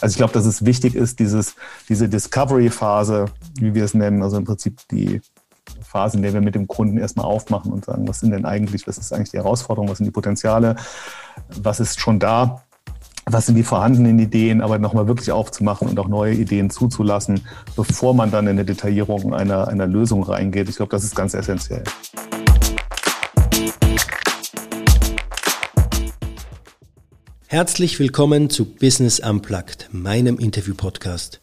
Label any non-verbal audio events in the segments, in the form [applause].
Also ich glaube, dass es wichtig ist, dieses, diese Discovery-Phase, wie wir es nennen, also im Prinzip die Phase, in der wir mit dem Kunden erstmal aufmachen und sagen, was sind denn eigentlich, was ist eigentlich die Herausforderung, was sind die Potenziale, was ist schon da, was sind die vorhandenen Ideen, aber nochmal wirklich aufzumachen und auch neue Ideen zuzulassen, bevor man dann in eine Detaillierung einer, einer Lösung reingeht. Ich glaube, das ist ganz essentiell. Herzlich willkommen zu Business Unplugged, meinem Interview-Podcast.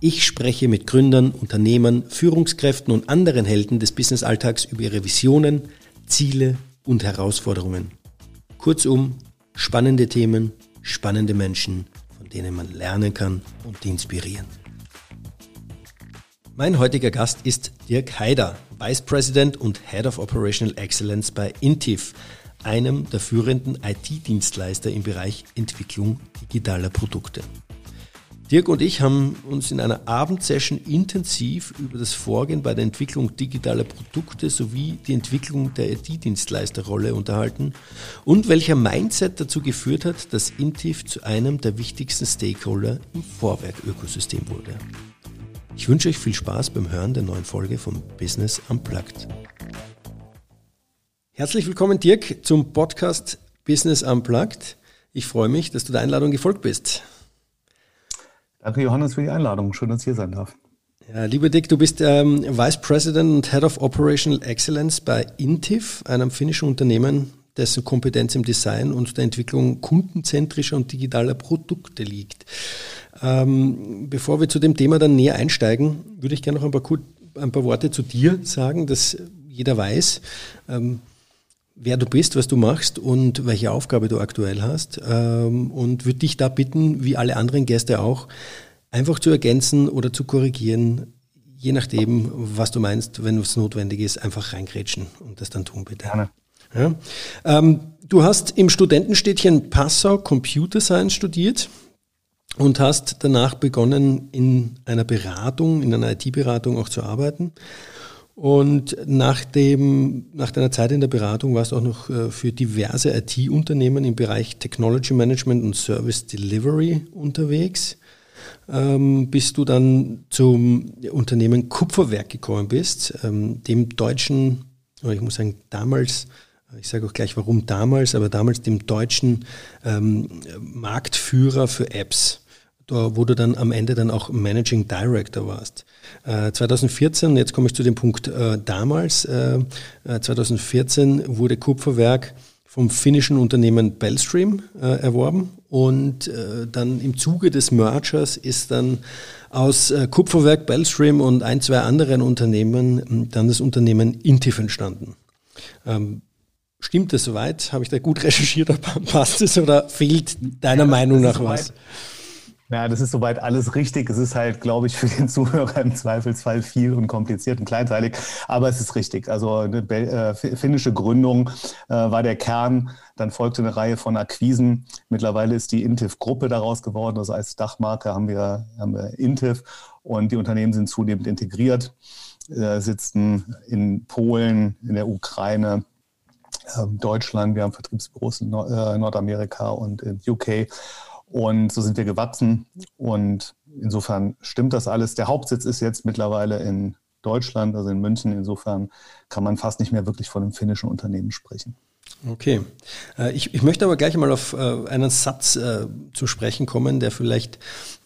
Ich spreche mit Gründern, Unternehmern, Führungskräften und anderen Helden des Business-Alltags über ihre Visionen, Ziele und Herausforderungen. Kurzum, spannende Themen, spannende Menschen, von denen man lernen kann und die inspirieren. Mein heutiger Gast ist Dirk Haider, Vice President und Head of Operational Excellence bei Intiv, einem der führenden IT-Dienstleister im Bereich Entwicklung digitaler Produkte. Dirk und ich haben uns in einer Abendsession intensiv über das Vorgehen bei der Entwicklung digitaler Produkte sowie die Entwicklung der IT-Dienstleisterrolle unterhalten und welcher Mindset dazu geführt hat, dass Intiv zu einem der wichtigsten Stakeholder im Vorwerk-Ökosystem wurde. Ich wünsche euch viel Spaß beim Hören der neuen Folge von Business Unplugged. Herzlich willkommen, Dirk, zum Podcast Business Unplugged. Ich freue mich, dass du der Einladung gefolgt bist. Danke, Johannes, für die Einladung. Schön, dass ich hier sein darf. Ja, lieber Dick, du bist ähm, Vice President und Head of Operational Excellence bei Intiv, einem finnischen Unternehmen, dessen Kompetenz im Design und der Entwicklung kundenzentrischer und digitaler Produkte liegt. Ähm, bevor wir zu dem Thema dann näher einsteigen, würde ich gerne noch ein paar, ein paar Worte zu dir sagen, dass jeder weiß. Ähm, wer du bist, was du machst und welche Aufgabe du aktuell hast. Ähm, und würde dich da bitten, wie alle anderen Gäste auch, einfach zu ergänzen oder zu korrigieren, je nachdem, was du meinst, wenn es notwendig ist, einfach reingrätschen und das dann tun bitte. Gerne. Ja. Ähm, du hast im Studentenstädtchen Passau Computer Science studiert und hast danach begonnen, in einer Beratung, in einer IT-Beratung auch zu arbeiten. Und nach, dem, nach deiner Zeit in der Beratung warst du auch noch äh, für diverse IT-Unternehmen im Bereich Technology Management und Service Delivery unterwegs, ähm, bis du dann zum Unternehmen Kupferwerk gekommen bist, ähm, dem deutschen, oder ich muss sagen damals, ich sage auch gleich warum damals, aber damals dem deutschen ähm, Marktführer für Apps da, wo du dann am Ende dann auch Managing Director warst. Äh, 2014, jetzt komme ich zu dem Punkt äh, damals, äh, 2014 äh, wurde Kupferwerk vom finnischen Unternehmen Bellstream äh, erworben und äh, dann im Zuge des Mergers ist dann aus Kupferwerk, Bellstream und ein, zwei anderen Unternehmen dann das Unternehmen Intif entstanden. Ähm, Stimmt das soweit? Habe ich da gut recherchiert? [laughs] Passt es oder fehlt deiner ja, Meinung nach was? Soweit. Ja, das ist soweit alles richtig. Es ist halt, glaube ich, für den Zuhörer im Zweifelsfall viel und kompliziert und kleinteilig. Aber es ist richtig. Also eine äh, finnische Gründung äh, war der Kern. Dann folgte eine Reihe von Akquisen. Mittlerweile ist die Intiv-Gruppe daraus geworden. Also als Dachmarke haben wir, haben wir Intiv und die Unternehmen sind zunehmend integriert, äh, sitzen in Polen, in der Ukraine, ähm, Deutschland. Wir haben Vertriebsbüros in äh, Nordamerika und in UK. Und so sind wir gewachsen. Und insofern stimmt das alles. Der Hauptsitz ist jetzt mittlerweile in Deutschland, also in München. Insofern kann man fast nicht mehr wirklich von einem finnischen Unternehmen sprechen. Okay. Äh, ich, ich möchte aber gleich mal auf äh, einen Satz äh, zu sprechen kommen, der vielleicht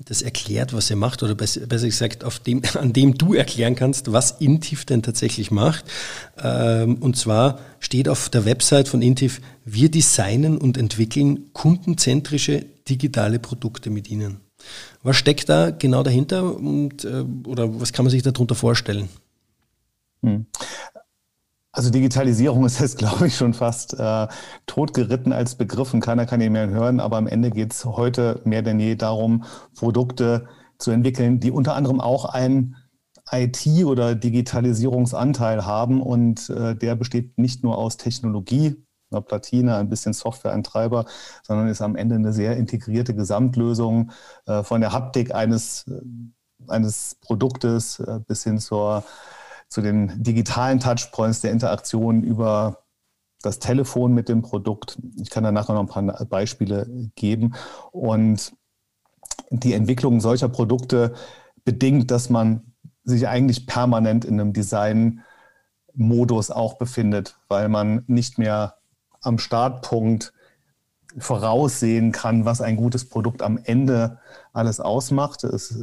das erklärt, was er macht, oder besser, gesagt, auf dem, [laughs] an dem du erklären kannst, was Intif denn tatsächlich macht. Ähm, und zwar steht auf der Website von Intif, wir designen und entwickeln kundenzentrische digitale Produkte mit Ihnen. Was steckt da genau dahinter und, äh, oder was kann man sich darunter vorstellen? Hm. Also Digitalisierung [laughs] ist jetzt, glaube ich, schon fast äh, totgeritten als Begriff und keiner kann ihn mehr hören. Aber am Ende geht es heute mehr denn je darum, Produkte zu entwickeln, die unter anderem auch einen IT- oder Digitalisierungsanteil haben. Und äh, der besteht nicht nur aus Technologie, einer Platine, ein bisschen Software, ein Treiber, sondern ist am Ende eine sehr integrierte Gesamtlösung äh, von der Haptik eines, äh, eines Produktes äh, bis hin zur, zu den digitalen Touchpoints der Interaktion über das Telefon mit dem Produkt. Ich kann danach noch ein paar Beispiele geben. Und die Entwicklung solcher Produkte bedingt, dass man sich eigentlich permanent in einem Design-Modus auch befindet, weil man nicht mehr am Startpunkt voraussehen kann, was ein gutes Produkt am Ende alles ausmacht. Es,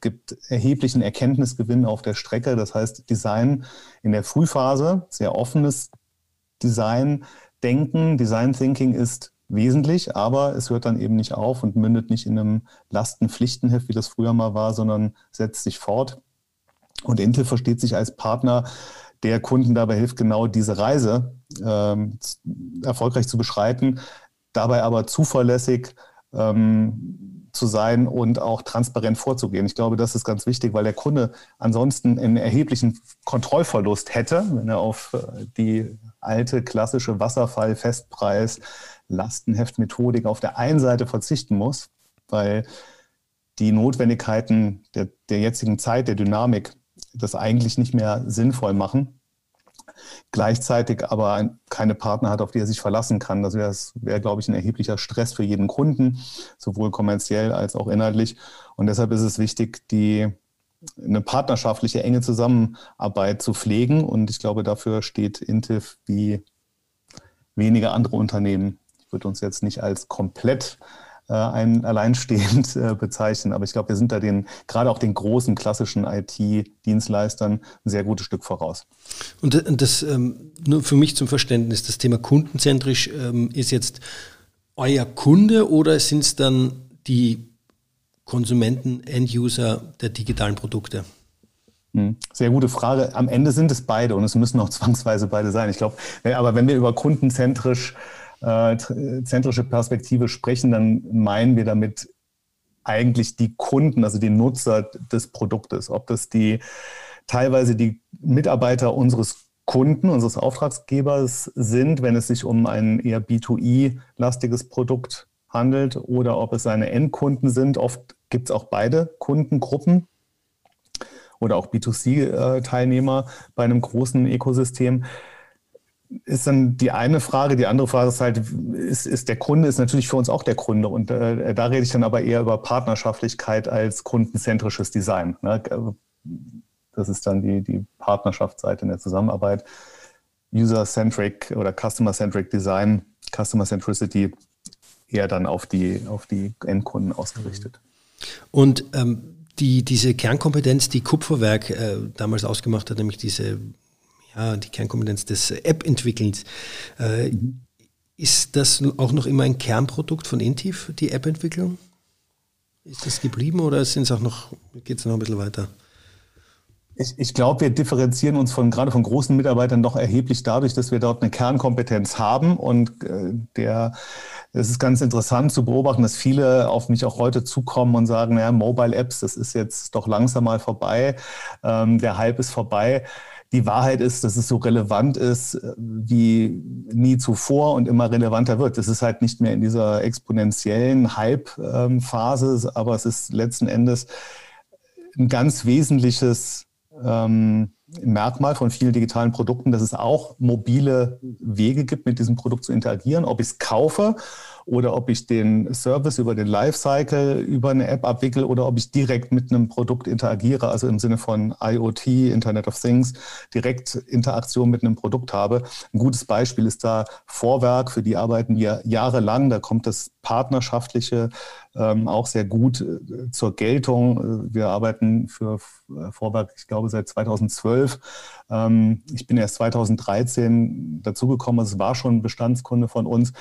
gibt erheblichen Erkenntnisgewinn auf der Strecke. Das heißt, Design in der Frühphase, sehr offenes Design, Denken, Design Thinking ist wesentlich, aber es hört dann eben nicht auf und mündet nicht in einem Lastenpflichtenheft, wie das früher mal war, sondern setzt sich fort. Und Intel versteht sich als Partner, der Kunden dabei hilft, genau diese Reise ähm, erfolgreich zu beschreiten, dabei aber zuverlässig ähm, zu sein und auch transparent vorzugehen. Ich glaube, das ist ganz wichtig, weil der Kunde ansonsten einen erheblichen Kontrollverlust hätte, wenn er auf äh, die alte klassische Wasserfall-Festpreis Lastenheftmethodik auf der einen Seite verzichten muss, weil die Notwendigkeiten der, der jetzigen Zeit, der Dynamik, das eigentlich nicht mehr sinnvoll machen. Gleichzeitig aber keine Partner hat, auf die er sich verlassen kann. Das wäre, wär, glaube ich, ein erheblicher Stress für jeden Kunden, sowohl kommerziell als auch inhaltlich. Und deshalb ist es wichtig, die, eine partnerschaftliche, enge Zusammenarbeit zu pflegen. Und ich glaube, dafür steht Intif wie wenige andere Unternehmen würde uns jetzt nicht als komplett äh, ein alleinstehend äh, bezeichnen. Aber ich glaube, wir sind da den, gerade auch den großen klassischen IT-Dienstleistern ein sehr gutes Stück voraus. Und das, ähm, nur für mich zum Verständnis, das Thema kundenzentrisch ähm, ist jetzt euer Kunde oder sind es dann die Konsumenten, End-User der digitalen Produkte? Hm, sehr gute Frage. Am Ende sind es beide und es müssen auch [laughs] zwangsweise beide sein. Ich glaube, aber wenn wir über kundenzentrisch äh, zentrische Perspektive sprechen, dann meinen wir damit eigentlich die Kunden, also die Nutzer des Produktes. Ob das die teilweise die Mitarbeiter unseres Kunden, unseres Auftragsgebers sind, wenn es sich um ein eher B2I-lastiges Produkt handelt, oder ob es seine Endkunden sind. Oft gibt es auch beide Kundengruppen oder auch B2C-Teilnehmer äh, bei einem großen Ökosystem ist dann die eine Frage. Die andere Frage ist halt, ist, ist der Kunde ist natürlich für uns auch der Kunde. Und äh, da rede ich dann aber eher über Partnerschaftlichkeit als kundenzentrisches Design. Ne? Das ist dann die, die Partnerschaftsseite in der Zusammenarbeit. User-centric oder Customer-centric Design, Customer Centricity eher dann auf die, auf die Endkunden ausgerichtet. Und ähm, die, diese Kernkompetenz, die Kupferwerk äh, damals ausgemacht hat, nämlich diese ja, die Kernkompetenz des App-Entwickelns. Äh, mhm. Ist das auch noch immer ein Kernprodukt von Intiv, die App-Entwicklung? Ist das geblieben oder sind es auch noch, geht es noch ein bisschen weiter? Ich, ich glaube, wir differenzieren uns von gerade von großen Mitarbeitern doch erheblich dadurch, dass wir dort eine Kernkompetenz haben. Und äh, der, es ist ganz interessant zu beobachten, dass viele auf mich auch heute zukommen und sagen, ja, Mobile Apps, das ist jetzt doch langsam mal vorbei, ähm, der Hype ist vorbei die Wahrheit ist, dass es so relevant ist äh, wie nie zuvor und immer relevanter wird. Das ist halt nicht mehr in dieser exponentiellen Hype-Phase, aber es ist letzten Endes ein ganz wesentliches ähm, Merkmal von vielen digitalen Produkten, dass es auch mobile Wege gibt, mit diesem Produkt zu interagieren, ob ich es kaufe oder ob ich den Service über den Lifecycle über eine App abwickle oder ob ich direkt mit einem Produkt interagiere, also im Sinne von IoT, Internet of Things, direkt Interaktion mit einem Produkt habe. Ein gutes Beispiel ist da Vorwerk, für die arbeiten wir jahrelang. Da kommt das partnerschaftliche ähm, auch sehr gut äh, zur Geltung. Wir arbeiten für äh, Vorwerk, ich glaube, seit 2012. Ähm, ich bin erst 2013 dazugekommen. Also es war schon Bestandskunde von uns.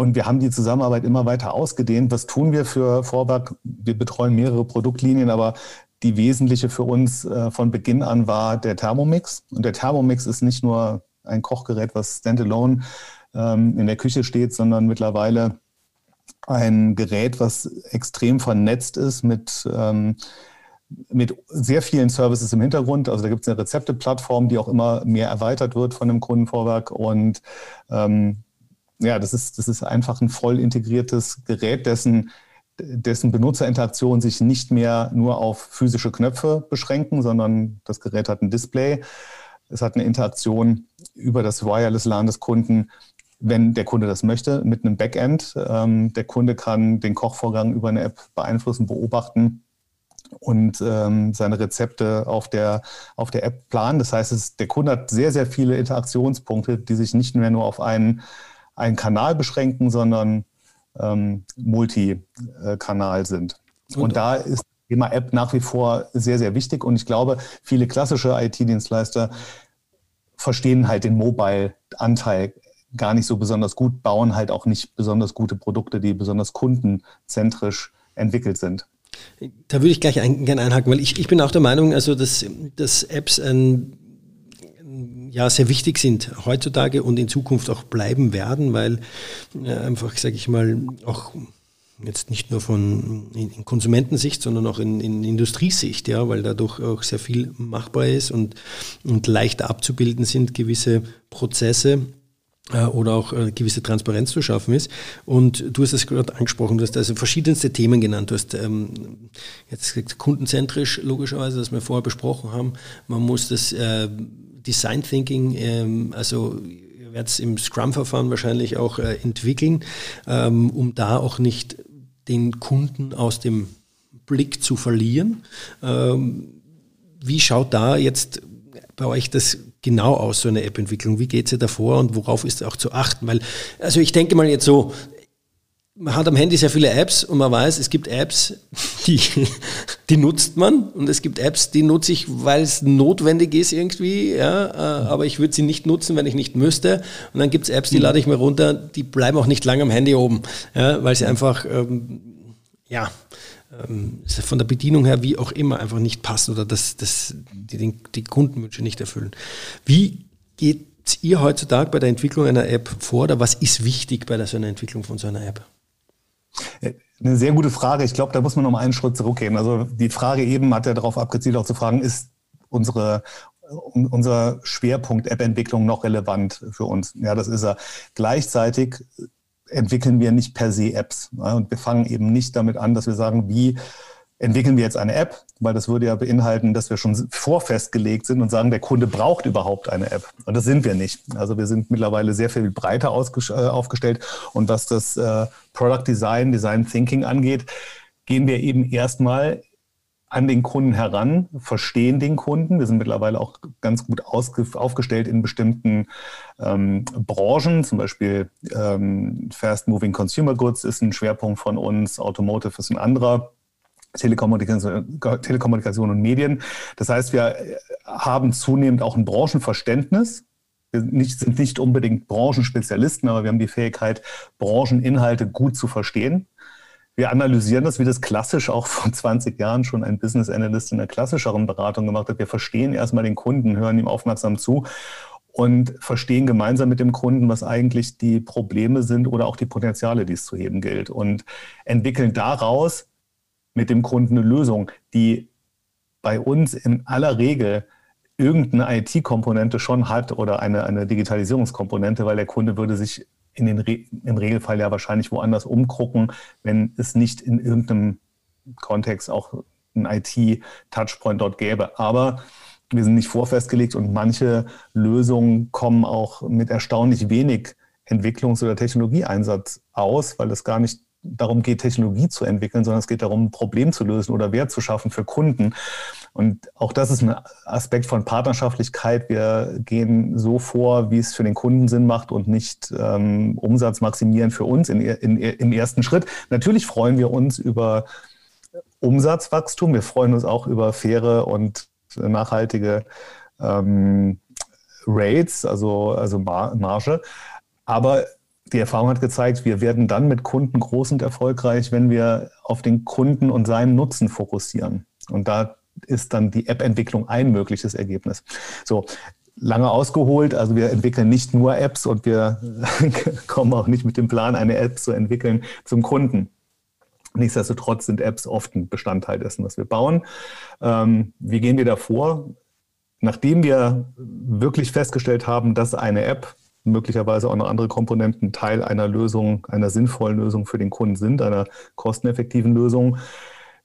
Und wir haben die Zusammenarbeit immer weiter ausgedehnt. Was tun wir für Vorwerk? Wir betreuen mehrere Produktlinien, aber die wesentliche für uns äh, von Beginn an war der Thermomix. Und der Thermomix ist nicht nur ein Kochgerät, was standalone ähm, in der Küche steht, sondern mittlerweile ein Gerät, was extrem vernetzt ist mit, ähm, mit sehr vielen Services im Hintergrund. Also da gibt es eine Rezepteplattform, die auch immer mehr erweitert wird von dem Kundenvorwerk und ähm, ja, das ist, das ist einfach ein voll integriertes Gerät, dessen, dessen Benutzerinteraktionen sich nicht mehr nur auf physische Knöpfe beschränken, sondern das Gerät hat ein Display. Es hat eine Interaktion über das Wireless LAN des Kunden wenn der Kunde das möchte, mit einem Backend. Ähm, der Kunde kann den Kochvorgang über eine App beeinflussen, beobachten und ähm, seine Rezepte auf der, auf der App planen. Das heißt, es, der Kunde hat sehr, sehr viele Interaktionspunkte, die sich nicht mehr nur auf einen, einen Kanal beschränken, sondern ähm, Multikanal sind. Und, und da ist das Thema App nach wie vor sehr, sehr wichtig. Und ich glaube, viele klassische IT-Dienstleister verstehen halt den Mobile-Anteil gar nicht so besonders gut, bauen halt auch nicht besonders gute Produkte, die besonders kundenzentrisch entwickelt sind. Da würde ich gleich ein, gerne einhaken, weil ich, ich bin auch der Meinung, also dass, dass Apps ein, ja, sehr wichtig sind heutzutage und in Zukunft auch bleiben werden, weil äh, einfach, sage ich mal, auch jetzt nicht nur von in, Konsumentensicht, sondern auch in, in, Industriesicht, ja, weil dadurch auch sehr viel machbar ist und, und leichter abzubilden sind gewisse Prozesse äh, oder auch äh, gewisse Transparenz zu schaffen ist. Und du hast es gerade angesprochen, du hast also verschiedenste Themen genannt. Du hast ähm, jetzt gesagt, kundenzentrisch logischerweise, das wir vorher besprochen haben. Man muss das äh, Design Thinking, ähm, also ihr werdet es im Scrum-Verfahren wahrscheinlich auch äh, entwickeln, ähm, um da auch nicht den Kunden aus dem Blick zu verlieren. Ähm, wie schaut da jetzt bei euch das genau aus, so eine App-Entwicklung? Wie geht sie davor und worauf ist auch zu achten? Weil, also ich denke mal jetzt so, man hat am Handy sehr viele Apps und man weiß, es gibt Apps, die, [laughs] die nutzt man und es gibt Apps, die nutze ich, weil es notwendig ist irgendwie, ja, äh, aber ich würde sie nicht nutzen, wenn ich nicht müsste. Und dann gibt es Apps, die lade ich mir runter, die bleiben auch nicht lange am Handy oben, ja, weil sie einfach, ähm, ja, ähm, von der Bedienung her wie auch immer einfach nicht passen oder das, das, die, die Kundenwünsche nicht erfüllen. Wie geht ihr heutzutage bei der Entwicklung einer App vor oder was ist wichtig bei der, so einer Entwicklung von so einer App? Äh, eine sehr gute Frage. Ich glaube, da muss man noch mal einen Schritt zurückgehen. Also die Frage eben hat ja darauf abgezielt, auch zu fragen, ist unsere, unser Schwerpunkt App-Entwicklung noch relevant für uns? Ja, das ist er. Gleichzeitig entwickeln wir nicht per se Apps. Und wir fangen eben nicht damit an, dass wir sagen, wie entwickeln wir jetzt eine App, weil das würde ja beinhalten, dass wir schon vorfestgelegt sind und sagen, der Kunde braucht überhaupt eine App. Und das sind wir nicht. Also wir sind mittlerweile sehr viel breiter äh, aufgestellt. Und was das äh, Product Design, Design Thinking angeht, gehen wir eben erstmal an den Kunden heran, verstehen den Kunden. Wir sind mittlerweile auch ganz gut aufgestellt in bestimmten ähm, Branchen, zum Beispiel ähm, Fast Moving Consumer Goods ist ein Schwerpunkt von uns, Automotive ist ein anderer. Telekommunikation, Telekommunikation und Medien. Das heißt, wir haben zunehmend auch ein Branchenverständnis. Wir sind nicht unbedingt Branchenspezialisten, aber wir haben die Fähigkeit, Brancheninhalte gut zu verstehen. Wir analysieren das, wie das klassisch auch vor 20 Jahren schon ein Business Analyst in der klassischeren Beratung gemacht hat. Wir verstehen erstmal den Kunden, hören ihm aufmerksam zu und verstehen gemeinsam mit dem Kunden, was eigentlich die Probleme sind oder auch die Potenziale, die es zu heben gilt und entwickeln daraus mit dem Kunden eine Lösung, die bei uns in aller Regel irgendeine IT-Komponente schon hat oder eine, eine Digitalisierungskomponente, weil der Kunde würde sich in den Re im Regelfall ja wahrscheinlich woanders umgucken, wenn es nicht in irgendeinem Kontext auch ein IT-Touchpoint dort gäbe. Aber wir sind nicht vorfestgelegt und manche Lösungen kommen auch mit erstaunlich wenig Entwicklungs- oder Technologieeinsatz aus, weil es gar nicht darum geht, Technologie zu entwickeln, sondern es geht darum, ein Problem zu lösen oder Wert zu schaffen für Kunden. Und auch das ist ein Aspekt von Partnerschaftlichkeit. Wir gehen so vor, wie es für den Kunden Sinn macht und nicht ähm, Umsatz maximieren für uns in, in, im ersten Schritt. Natürlich freuen wir uns über Umsatzwachstum. Wir freuen uns auch über faire und nachhaltige ähm, Rates, also, also Marge. Aber die Erfahrung hat gezeigt, wir werden dann mit Kunden groß und erfolgreich, wenn wir auf den Kunden und seinen Nutzen fokussieren. Und da ist dann die App-Entwicklung ein mögliches Ergebnis. So, lange ausgeholt. Also wir entwickeln nicht nur Apps und wir [laughs] kommen auch nicht mit dem Plan, eine App zu entwickeln zum Kunden. Nichtsdestotrotz sind Apps oft ein Bestandteil dessen, was wir bauen. Ähm, wie gehen wir da vor? Nachdem wir wirklich festgestellt haben, dass eine App möglicherweise auch noch andere Komponenten Teil einer Lösung, einer sinnvollen Lösung für den Kunden sind, einer kosteneffektiven Lösung,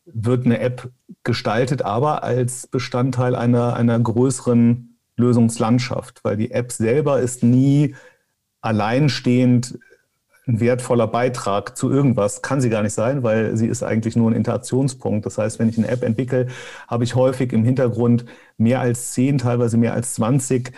wird eine App gestaltet, aber als Bestandteil einer, einer größeren Lösungslandschaft, weil die App selber ist nie alleinstehend ein wertvoller Beitrag zu irgendwas. Kann sie gar nicht sein, weil sie ist eigentlich nur ein Interaktionspunkt. Das heißt, wenn ich eine App entwickle, habe ich häufig im Hintergrund mehr als zehn, teilweise mehr als 20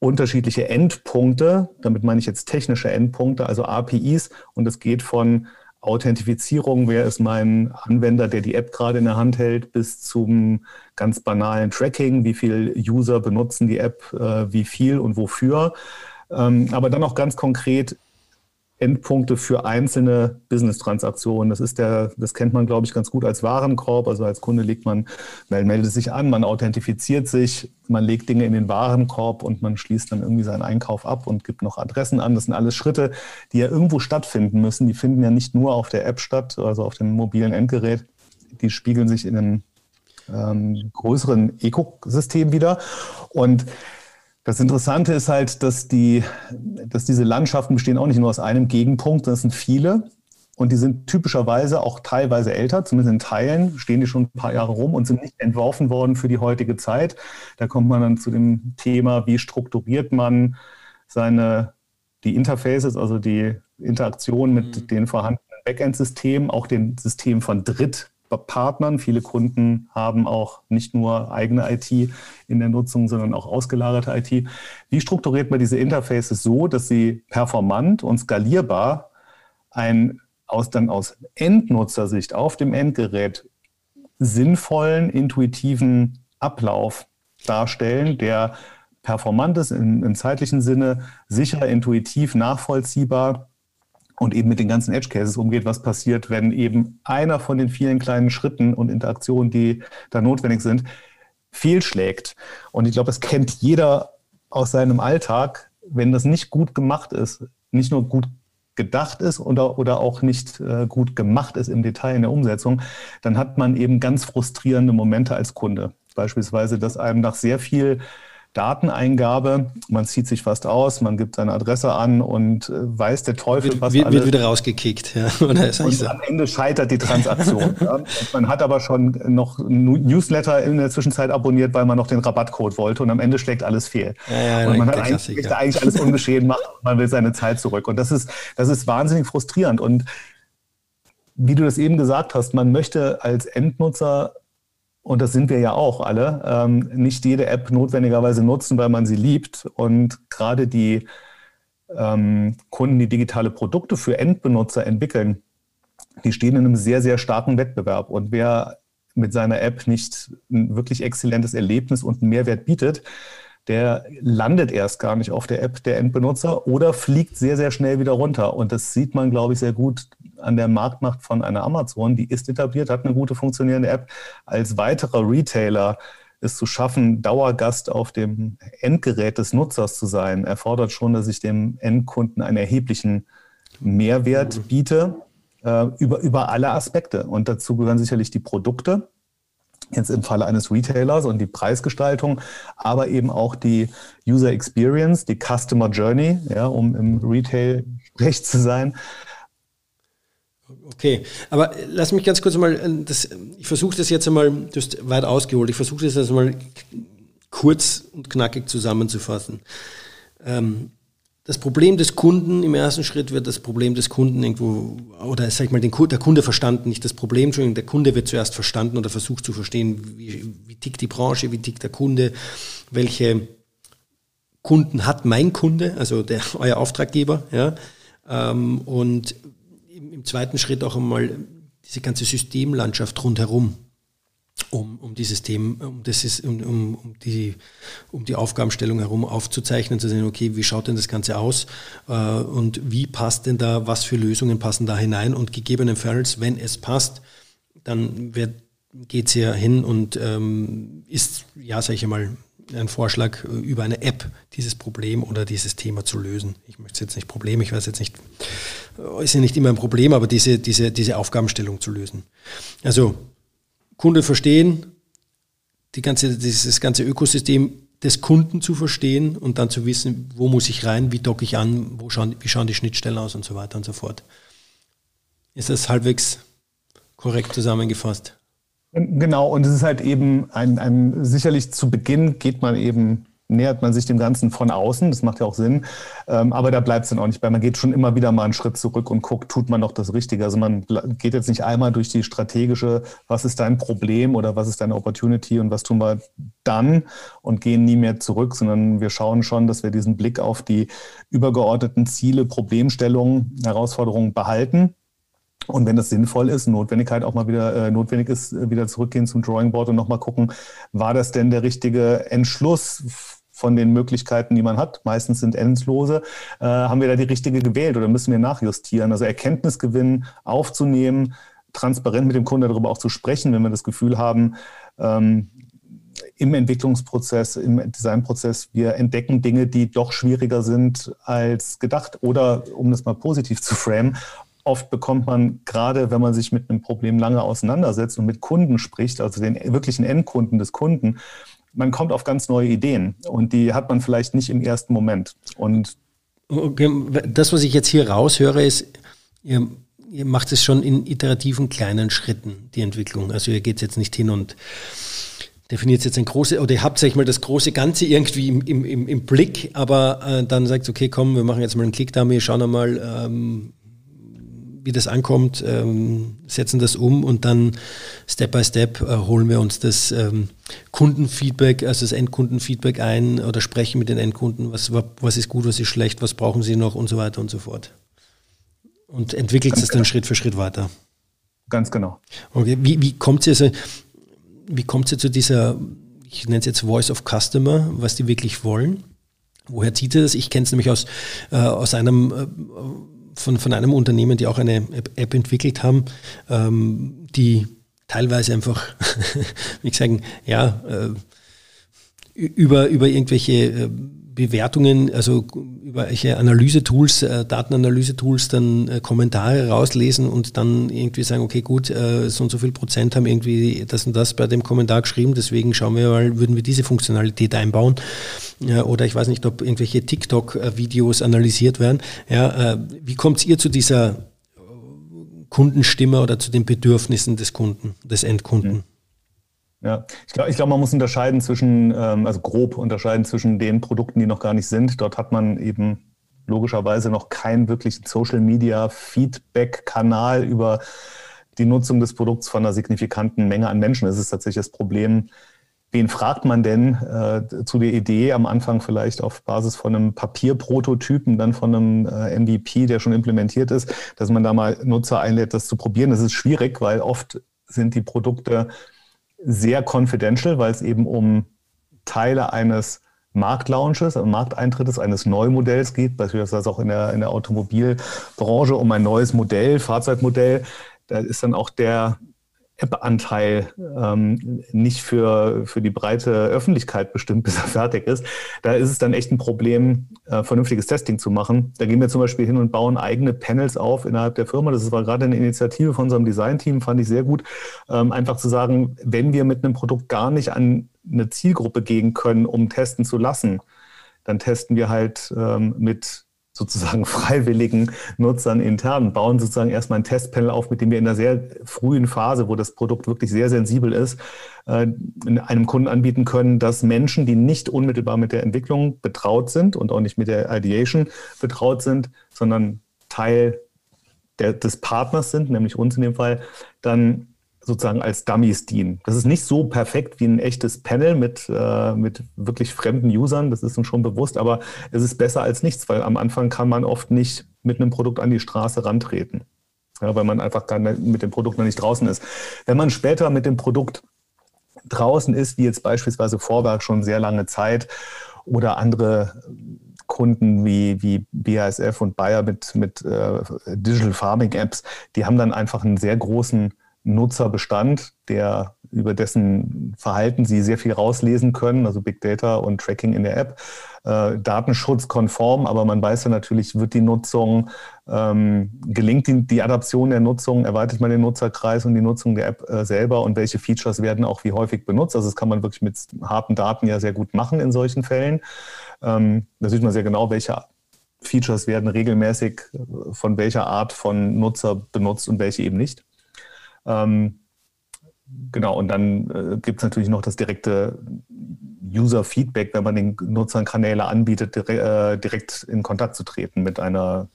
unterschiedliche Endpunkte. Damit meine ich jetzt technische Endpunkte, also APIs. Und es geht von Authentifizierung, wer ist mein Anwender, der die App gerade in der Hand hält, bis zum ganz banalen Tracking, wie viele User benutzen die App, äh, wie viel und wofür. Ähm, aber dann auch ganz konkret Endpunkte für einzelne Business-Transaktionen. Das ist der, das kennt man, glaube ich, ganz gut als Warenkorb. Also als Kunde legt man, meldet sich an, man authentifiziert sich, man legt Dinge in den Warenkorb und man schließt dann irgendwie seinen Einkauf ab und gibt noch Adressen an. Das sind alles Schritte, die ja irgendwo stattfinden müssen. Die finden ja nicht nur auf der App statt, also auf dem mobilen Endgerät. Die spiegeln sich in einem ähm, größeren Ökosystem wieder. Und das Interessante ist halt, dass, die, dass diese Landschaften bestehen auch nicht nur aus einem Gegenpunkt, das sind viele. Und die sind typischerweise auch teilweise älter, zumindest in Teilen stehen die schon ein paar Jahre rum und sind nicht entworfen worden für die heutige Zeit. Da kommt man dann zu dem Thema, wie strukturiert man seine, die Interfaces, also die Interaktion mit mhm. den vorhandenen Backend-Systemen, auch den Systemen von Dritt Partnern. Viele Kunden haben auch nicht nur eigene IT in der Nutzung, sondern auch ausgelagerte IT. Wie strukturiert man diese Interfaces so, dass sie performant und skalierbar ein aus dann aus Endnutzersicht auf dem Endgerät sinnvollen, intuitiven Ablauf darstellen, der performant ist im, im zeitlichen Sinne, sicher, intuitiv, nachvollziehbar und eben mit den ganzen Edge Cases umgeht, was passiert, wenn eben einer von den vielen kleinen Schritten und Interaktionen, die da notwendig sind, fehlschlägt. Und ich glaube, das kennt jeder aus seinem Alltag, wenn das nicht gut gemacht ist, nicht nur gut gedacht ist oder, oder auch nicht äh, gut gemacht ist im Detail in der Umsetzung, dann hat man eben ganz frustrierende Momente als Kunde. Beispielsweise, dass einem nach sehr viel Dateneingabe. Man zieht sich fast aus, man gibt seine Adresse an und äh, weiß der Teufel, wird, was wird, wird wieder rausgekickt. Ja. [laughs] und so? am Ende scheitert die Transaktion. ja. Man hat aber schon noch Newsletter in der Zwischenzeit abonniert, weil man noch den Rabattcode wollte und am Ende schlägt alles fehl. Ja, ja, und man hat eigentlich, möchte eigentlich alles ungeschehen machen, man will seine Zeit zurück. Und das ist, das ist wahnsinnig frustrierend. Und wie du das eben gesagt hast, man möchte als Endnutzer und das sind wir ja auch alle, ähm, nicht jede App notwendigerweise nutzen, weil man sie liebt. Und gerade die ähm, Kunden, die digitale Produkte für Endbenutzer entwickeln, die stehen in einem sehr, sehr starken Wettbewerb. Und wer mit seiner App nicht ein wirklich exzellentes Erlebnis und einen Mehrwert bietet, der landet erst gar nicht auf der App der Endbenutzer oder fliegt sehr, sehr schnell wieder runter. Und das sieht man, glaube ich, sehr gut an der Marktmacht von einer Amazon. Die ist etabliert, hat eine gute funktionierende App. Als weiterer Retailer es zu schaffen, Dauergast auf dem Endgerät des Nutzers zu sein, erfordert schon, dass ich dem Endkunden einen erheblichen Mehrwert biete äh, über, über alle Aspekte. Und dazu gehören sicherlich die Produkte, jetzt im Falle eines Retailers und die Preisgestaltung, aber eben auch die User Experience, die Customer Journey, ja, um im Retail recht zu sein. Okay, aber lass mich ganz kurz mal, äh, das, ich versuche das jetzt einmal, du hast weit ausgeholt, ich versuche das jetzt mal kurz und knackig zusammenzufassen. Ähm, das Problem des Kunden im ersten Schritt wird das Problem des Kunden irgendwo, oder sag ich mal, den, der Kunde verstanden, nicht das Problem, Entschuldigung, der Kunde wird zuerst verstanden oder versucht zu verstehen, wie, wie tickt die Branche, wie tickt der Kunde, welche Kunden hat mein Kunde, also der, [laughs] euer Auftraggeber, ja, ähm, und im, im zweiten Schritt auch einmal diese ganze Systemlandschaft rundherum um, um dieses Thema, um, das ist, um, um, um, die, um die Aufgabenstellung herum aufzuzeichnen, zu sehen, okay, wie schaut denn das Ganze aus äh, und wie passt denn da, was für Lösungen passen da hinein und gegebenenfalls, wenn es passt, dann geht es ja hin und ähm, ist, ja, sage ich einmal, ein Vorschlag, über eine App dieses Problem oder dieses Thema zu lösen. Ich möchte jetzt nicht Problem, ich weiß jetzt nicht, ist ja nicht immer ein Problem, aber diese, diese, diese Aufgabenstellung zu lösen. Also Kunde verstehen, die ganze, dieses ganze Ökosystem des Kunden zu verstehen und dann zu wissen, wo muss ich rein, wie docke ich an, wo schauen, wie schauen die Schnittstellen aus und so weiter und so fort. Ist das halbwegs korrekt zusammengefasst? Genau, und es ist halt eben ein, ein, sicherlich zu Beginn geht man eben nähert man sich dem Ganzen von außen, das macht ja auch Sinn, ähm, aber da bleibt es dann auch nicht bei. Man geht schon immer wieder mal einen Schritt zurück und guckt, tut man noch das Richtige. Also man geht jetzt nicht einmal durch die strategische, was ist dein Problem oder was ist deine Opportunity und was tun wir dann und gehen nie mehr zurück, sondern wir schauen schon, dass wir diesen Blick auf die übergeordneten Ziele, Problemstellungen, Herausforderungen behalten und wenn das sinnvoll ist, Notwendigkeit auch mal wieder äh, notwendig ist, äh, wieder zurückgehen zum Drawing Board und nochmal gucken, war das denn der richtige Entschluss von den Möglichkeiten, die man hat, meistens sind endlose, äh, haben wir da die richtige gewählt oder müssen wir nachjustieren? Also Erkenntnisgewinn aufzunehmen, transparent mit dem Kunden darüber auch zu sprechen, wenn wir das Gefühl haben, ähm, im Entwicklungsprozess, im Designprozess, wir entdecken Dinge, die doch schwieriger sind als gedacht. Oder, um das mal positiv zu framen, oft bekommt man, gerade wenn man sich mit einem Problem lange auseinandersetzt und mit Kunden spricht, also den wirklichen Endkunden des Kunden, man kommt auf ganz neue Ideen und die hat man vielleicht nicht im ersten Moment. Und das, was ich jetzt hier raushöre, ist, ihr, ihr macht es schon in iterativen kleinen Schritten, die Entwicklung. Also ihr geht jetzt nicht hin und definiert jetzt ein großes, oder ihr habt, sag ich mal, das große Ganze irgendwie im, im, im Blick, aber äh, dann sagt okay, komm, wir machen jetzt mal einen Klick da, wir schauen einmal, ähm, wie das ankommt, ähm, setzen das um und dann Step by Step äh, holen wir uns das ähm, Kundenfeedback, also das Endkundenfeedback ein oder sprechen mit den Endkunden, was, was ist gut, was ist schlecht, was brauchen sie noch und so weiter und so fort. Und entwickelt es dann genau. Schritt für Schritt weiter. Ganz genau. Okay, wie, wie kommt es also, wie kommt ihr zu dieser, ich nenne es jetzt Voice of Customer, was die wirklich wollen? Woher zieht ihr das? Ich kenne es nämlich aus, äh, aus einem äh, von, von einem Unternehmen, die auch eine App entwickelt haben, ähm, die teilweise einfach, [laughs] wie ich sagen, ja, äh, über, über irgendwelche äh, Bewertungen, also über welche Analyse-Tools, äh, Datenanalyse-Tools dann äh, Kommentare rauslesen und dann irgendwie sagen, okay, gut, äh, so und so viel Prozent haben irgendwie das und das bei dem Kommentar geschrieben, deswegen schauen wir mal, würden wir diese Funktionalität einbauen. Ja, oder ich weiß nicht, ob irgendwelche TikTok-Videos analysiert werden. Ja, äh, wie kommt ihr zu dieser Kundenstimme oder zu den Bedürfnissen des Kunden, des Endkunden? Ja, ich glaube, glaub, man muss unterscheiden zwischen, ähm, also grob unterscheiden zwischen den Produkten, die noch gar nicht sind. Dort hat man eben logischerweise noch keinen wirklichen Social Media Feedback Kanal über die Nutzung des Produkts von einer signifikanten Menge an Menschen. Das ist tatsächlich das Problem. Wen fragt man denn äh, zu der Idee am Anfang vielleicht auf Basis von einem Papierprototypen, dann von einem äh, MVP, der schon implementiert ist, dass man da mal Nutzer einlädt, das zu probieren? Das ist schwierig, weil oft sind die Produkte sehr confidential, weil es eben um Teile eines Marktlaunches, also Markteintrittes eines Neumodells geht, beispielsweise auch in der, in der Automobilbranche um ein neues Modell, Fahrzeugmodell. Da ist dann auch der App-Anteil ähm, nicht für, für die breite Öffentlichkeit bestimmt, [laughs] bis er fertig ist. Da ist es dann echt ein Problem, äh, vernünftiges Testing zu machen. Da gehen wir zum Beispiel hin und bauen eigene Panels auf innerhalb der Firma. Das war gerade eine Initiative von unserem Design-Team, fand ich sehr gut. Ähm, einfach zu sagen, wenn wir mit einem Produkt gar nicht an eine Zielgruppe gehen können, um testen zu lassen, dann testen wir halt ähm, mit sozusagen [laughs] freiwilligen Nutzern intern, bauen sozusagen erstmal ein Testpanel auf, mit dem wir in einer sehr frühen Phase, wo das Produkt wirklich sehr sensibel ist, äh, einem Kunden anbieten können, dass Menschen, die nicht unmittelbar mit der Entwicklung betraut sind und auch nicht mit der Ideation betraut sind, sondern Teil der, des Partners sind, nämlich uns in dem Fall, dann sozusagen als Dummies dienen. Das ist nicht so perfekt wie ein echtes Panel mit, äh, mit wirklich fremden Usern, das ist uns schon bewusst, aber es ist besser als nichts, weil am Anfang kann man oft nicht mit einem Produkt an die Straße rantreten, ja, weil man einfach gar mit dem Produkt noch nicht draußen ist. Wenn man später mit dem Produkt draußen ist, wie jetzt beispielsweise Vorwerk schon sehr lange Zeit oder andere Kunden wie, wie BASF und Bayer mit, mit äh, Digital Farming Apps, die haben dann einfach einen sehr großen Nutzerbestand, der über dessen Verhalten Sie sehr viel rauslesen können, also Big Data und Tracking in der App. Äh, datenschutzkonform, aber man weiß ja natürlich, wird die Nutzung, ähm, gelingt die, die, Adaption der Nutzung, erweitert man den Nutzerkreis und die Nutzung der App äh, selber und welche Features werden auch wie häufig benutzt. Also das kann man wirklich mit harten Daten ja sehr gut machen in solchen Fällen. Ähm, da sieht man sehr genau, welche Features werden regelmäßig äh, von welcher Art von Nutzer benutzt und welche eben nicht. Ähm, genau, und dann äh, gibt es natürlich noch das direkte User-Feedback, wenn man den Nutzern Kanäle anbietet, äh, direkt in Kontakt zu treten mit einer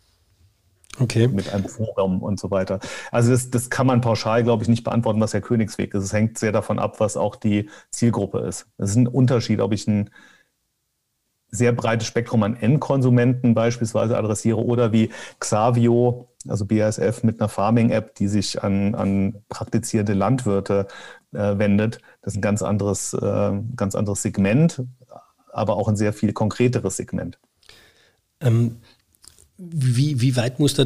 Okay. Mit einem Forum und so weiter. Also das, das kann man pauschal, glaube ich, nicht beantworten, was der Königsweg ist. Es hängt sehr davon ab, was auch die Zielgruppe ist. Es ist ein Unterschied, ob ich ein sehr breites Spektrum an Endkonsumenten beispielsweise adressiere oder wie Xavio, also BASF mit einer Farming-App, die sich an, an praktizierende Landwirte äh, wendet. Das ist ein ganz anderes, äh, ganz anderes Segment, aber auch ein sehr viel konkreteres Segment. Ähm, wie, wie weit muss da,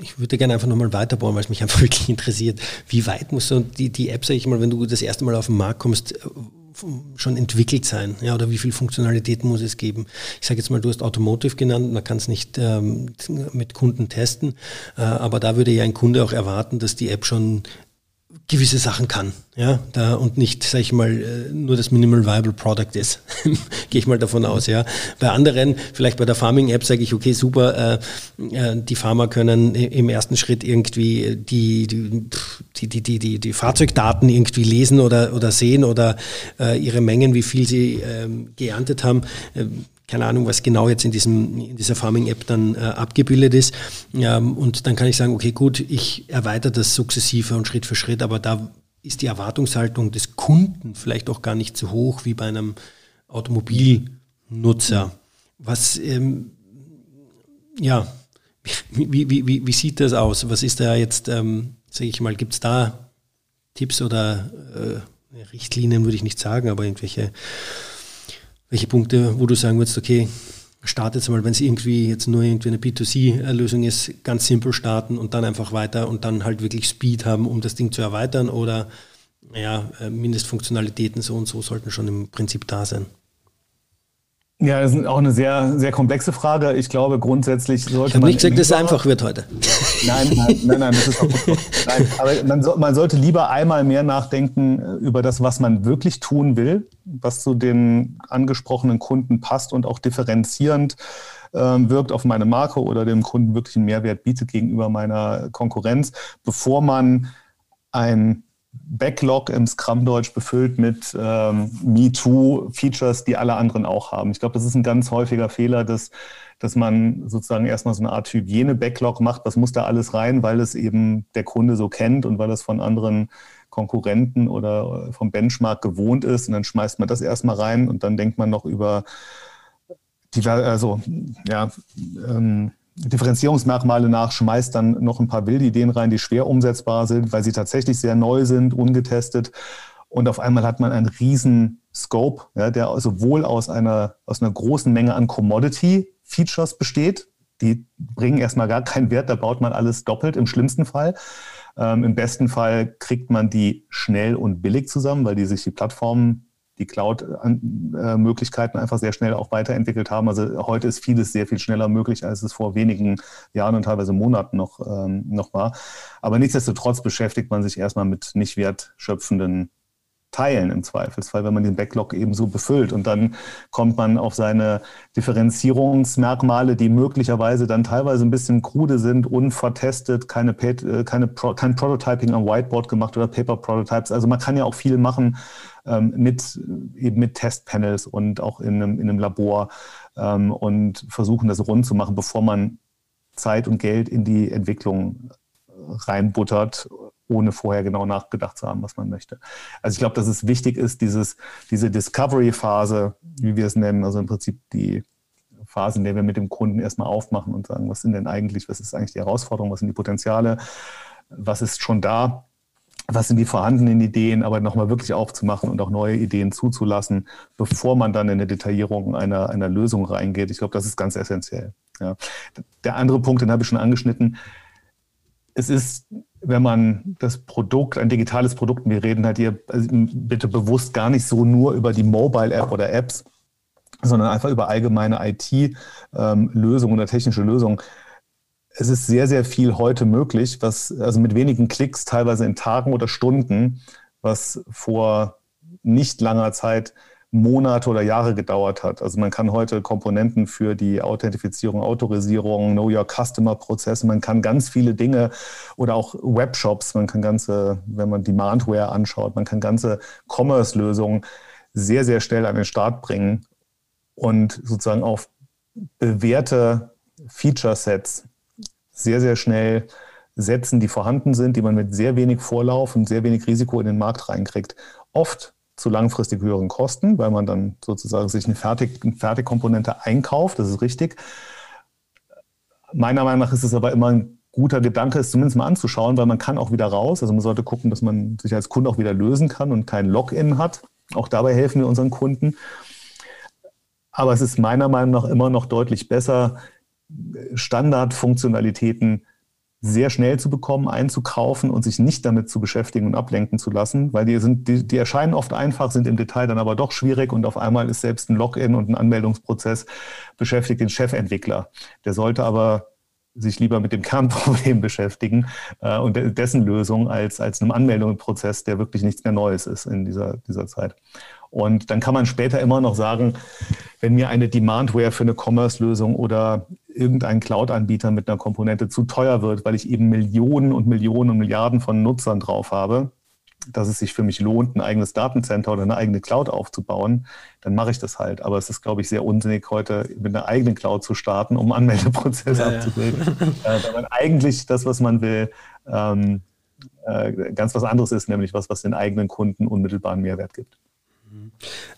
ich würde gerne einfach nochmal weiterbauen, weil es mich [laughs] einfach wirklich interessiert, wie weit muss so die, die App, sage ich mal, wenn du das erste Mal auf den Markt kommst, schon entwickelt sein? Ja, oder wie viel Funktionalitäten muss es geben? Ich sage jetzt mal, du hast Automotive genannt, man kann es nicht ähm, mit Kunden testen, äh, aber da würde ja ein Kunde auch erwarten, dass die App schon gewisse Sachen kann, ja, da und nicht, sage ich mal, äh, nur das Minimal Viable Product ist, [laughs] gehe ich mal davon aus, ja. Bei anderen, vielleicht bei der Farming App sage ich, okay, super, äh, äh, die Farmer können im ersten Schritt irgendwie die die, die, die, die, die Fahrzeugdaten irgendwie lesen oder oder sehen oder äh, ihre Mengen, wie viel sie ähm, geerntet haben ähm, keine Ahnung, was genau jetzt in, diesem, in dieser Farming-App dann äh, abgebildet ist. Ähm, und dann kann ich sagen, okay, gut, ich erweitere das sukzessive und Schritt für Schritt, aber da ist die Erwartungshaltung des Kunden vielleicht auch gar nicht so hoch wie bei einem Automobilnutzer. Was, ähm, ja, wie, wie, wie, wie, sieht das aus? Was ist da jetzt, ähm, sage ich mal, gibt es da Tipps oder äh, Richtlinien, würde ich nicht sagen, aber irgendwelche welche Punkte, wo du sagen würdest, okay, starte jetzt mal, wenn es irgendwie jetzt nur irgendwie eine B2C-Lösung ist, ganz simpel starten und dann einfach weiter und dann halt wirklich Speed haben, um das Ding zu erweitern oder ja, äh, Mindestfunktionalitäten so und so sollten schon im Prinzip da sein. Ja, das ist auch eine sehr, sehr komplexe Frage. Ich glaube, grundsätzlich sollte ich man. nicht gesagt, dass es einfach wird heute. Nein, nein, nein, nein, das ist auch [laughs] gut. Nein, aber man, so, man sollte lieber einmal mehr nachdenken äh, über das, was man wirklich tun will, was zu den angesprochenen Kunden passt und auch differenzierend ähm, wirkt auf meine Marke oder dem Kunden wirklich einen Mehrwert bietet gegenüber meiner Konkurrenz, bevor man ein Backlog im Scrum-Deutsch befüllt mit ähm, MeToo-Features, die alle anderen auch haben. Ich glaube, das ist ein ganz häufiger Fehler, dass, dass man sozusagen erstmal so eine Art Hygiene-Backlog macht. Was muss da alles rein, weil es eben der Kunde so kennt und weil es von anderen Konkurrenten oder vom Benchmark gewohnt ist. Und dann schmeißt man das erstmal rein und dann denkt man noch über die, also, ja, ähm, Differenzierungsmerkmale nach, schmeißt dann noch ein paar wilde Ideen rein, die schwer umsetzbar sind, weil sie tatsächlich sehr neu sind, ungetestet. Und auf einmal hat man einen riesen Scope, ja, der sowohl aus einer, aus einer großen Menge an Commodity-Features besteht, die bringen erstmal gar keinen Wert, da baut man alles doppelt im schlimmsten Fall. Ähm, Im besten Fall kriegt man die schnell und billig zusammen, weil die sich die Plattformen die Cloud-Möglichkeiten einfach sehr schnell auch weiterentwickelt haben. Also heute ist vieles sehr viel schneller möglich, als es vor wenigen Jahren und teilweise Monaten noch, ähm, noch war. Aber nichtsdestotrotz beschäftigt man sich erstmal mit nicht wertschöpfenden teilen im Zweifelsfall, wenn man den Backlog eben so befüllt. Und dann kommt man auf seine Differenzierungsmerkmale, die möglicherweise dann teilweise ein bisschen krude sind, unvertestet, keine, äh, keine kein Prototyping am Whiteboard gemacht oder Paper Prototypes. Also man kann ja auch viel machen ähm, mit, eben mit Testpanels und auch in einem, in einem Labor ähm, und versuchen, das rund zu machen, bevor man Zeit und Geld in die Entwicklung reinbuttert ohne vorher genau nachgedacht zu haben, was man möchte. Also ich glaube, dass es wichtig ist, dieses, diese Discovery-Phase, wie wir es nennen, also im Prinzip die Phase, in der wir mit dem Kunden erstmal aufmachen und sagen, was sind denn eigentlich, was ist eigentlich die Herausforderung, was sind die Potenziale, was ist schon da, was sind die vorhandenen Ideen, aber nochmal wirklich aufzumachen und auch neue Ideen zuzulassen, bevor man dann in eine Detaillierung einer, einer Lösung reingeht. Ich glaube, das ist ganz essentiell. Ja. Der andere Punkt, den habe ich schon angeschnitten, es ist wenn man das Produkt, ein digitales Produkt, wir reden halt hier also bitte bewusst gar nicht so nur über die Mobile-App oder Apps, sondern einfach über allgemeine IT-Lösungen ähm, oder technische Lösungen. Es ist sehr, sehr viel heute möglich, was also mit wenigen Klicks, teilweise in Tagen oder Stunden, was vor nicht langer Zeit Monate oder Jahre gedauert hat. Also man kann heute Komponenten für die Authentifizierung, Autorisierung, Know Your Customer Prozesse, man kann ganz viele Dinge oder auch Webshops, man kann ganze, wenn man Demandware anschaut, man kann ganze Commerce-Lösungen sehr, sehr schnell an den Start bringen und sozusagen auf bewährte Feature-Sets sehr, sehr schnell setzen, die vorhanden sind, die man mit sehr wenig Vorlauf und sehr wenig Risiko in den Markt reinkriegt. Oft zu langfristig höheren Kosten, weil man dann sozusagen sich eine, Fertig, eine Fertigkomponente einkauft, das ist richtig. Meiner Meinung nach ist es aber immer ein guter Gedanke, es zumindest mal anzuschauen, weil man kann auch wieder raus. Also man sollte gucken, dass man sich als Kunde auch wieder lösen kann und kein Login hat. Auch dabei helfen wir unseren Kunden. Aber es ist meiner Meinung nach immer noch deutlich besser, Standardfunktionalitäten sehr schnell zu bekommen, einzukaufen und sich nicht damit zu beschäftigen und ablenken zu lassen, weil die, sind, die, die erscheinen oft einfach, sind im Detail dann aber doch schwierig und auf einmal ist selbst ein Login und ein Anmeldungsprozess beschäftigt den Chefentwickler. Der sollte aber sich lieber mit dem Kernproblem [laughs] beschäftigen äh, und dessen Lösung als, als einem Anmeldungsprozess, der wirklich nichts mehr Neues ist in dieser, dieser Zeit. Und dann kann man später immer noch sagen, wenn mir eine Demandware für eine Commerce-Lösung oder irgendein Cloud-Anbieter mit einer Komponente zu teuer wird, weil ich eben Millionen und Millionen und Milliarden von Nutzern drauf habe, dass es sich für mich lohnt, ein eigenes Datencenter oder eine eigene Cloud aufzubauen, dann mache ich das halt. Aber es ist, glaube ich, sehr unsinnig, heute mit einer eigenen Cloud zu starten, um Anmeldeprozesse ja, abzubilden. Ja. äh, weil man eigentlich das, was man will, ähm, äh, ganz was anderes ist, nämlich was, was den eigenen Kunden unmittelbaren Mehrwert gibt. Mhm.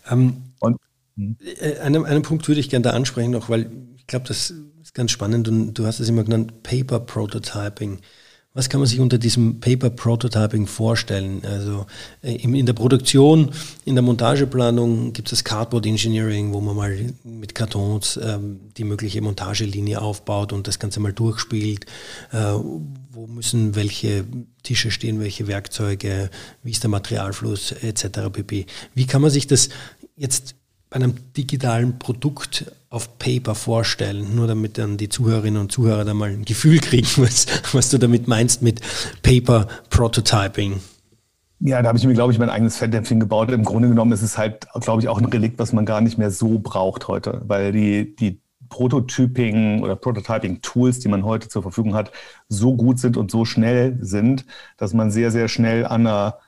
Ähm, Und, hm. äh, einen, einen Punkt würde ich gerne da ansprechen noch, weil ich glaube, das ist ganz spannend und du hast es immer genannt, Paper Prototyping. Was kann man sich unter diesem Paper Prototyping vorstellen? Also äh, in der Produktion, in der Montageplanung gibt es das Cardboard Engineering, wo man mal mit Kartons ähm, die mögliche Montagelinie aufbaut und das Ganze mal durchspielt. Äh, wo müssen welche Tische stehen, welche Werkzeuge, wie ist der Materialfluss etc. pp. Wie kann man sich das jetzt bei einem digitalen Produkt auf Paper vorstellen, nur damit dann die Zuhörerinnen und Zuhörer da mal ein Gefühl kriegen, [laughs] was, was du damit meinst mit Paper Prototyping. Ja, da habe ich mir, glaube ich, mein eigenes Fettnäpfchen gebaut. Im Grunde genommen ist es halt, glaube ich, auch ein Relikt, was man gar nicht mehr so braucht heute, weil die, die Prototyping oder Prototyping-Tools, die man heute zur Verfügung hat, so gut sind und so schnell sind, dass man sehr, sehr schnell an einer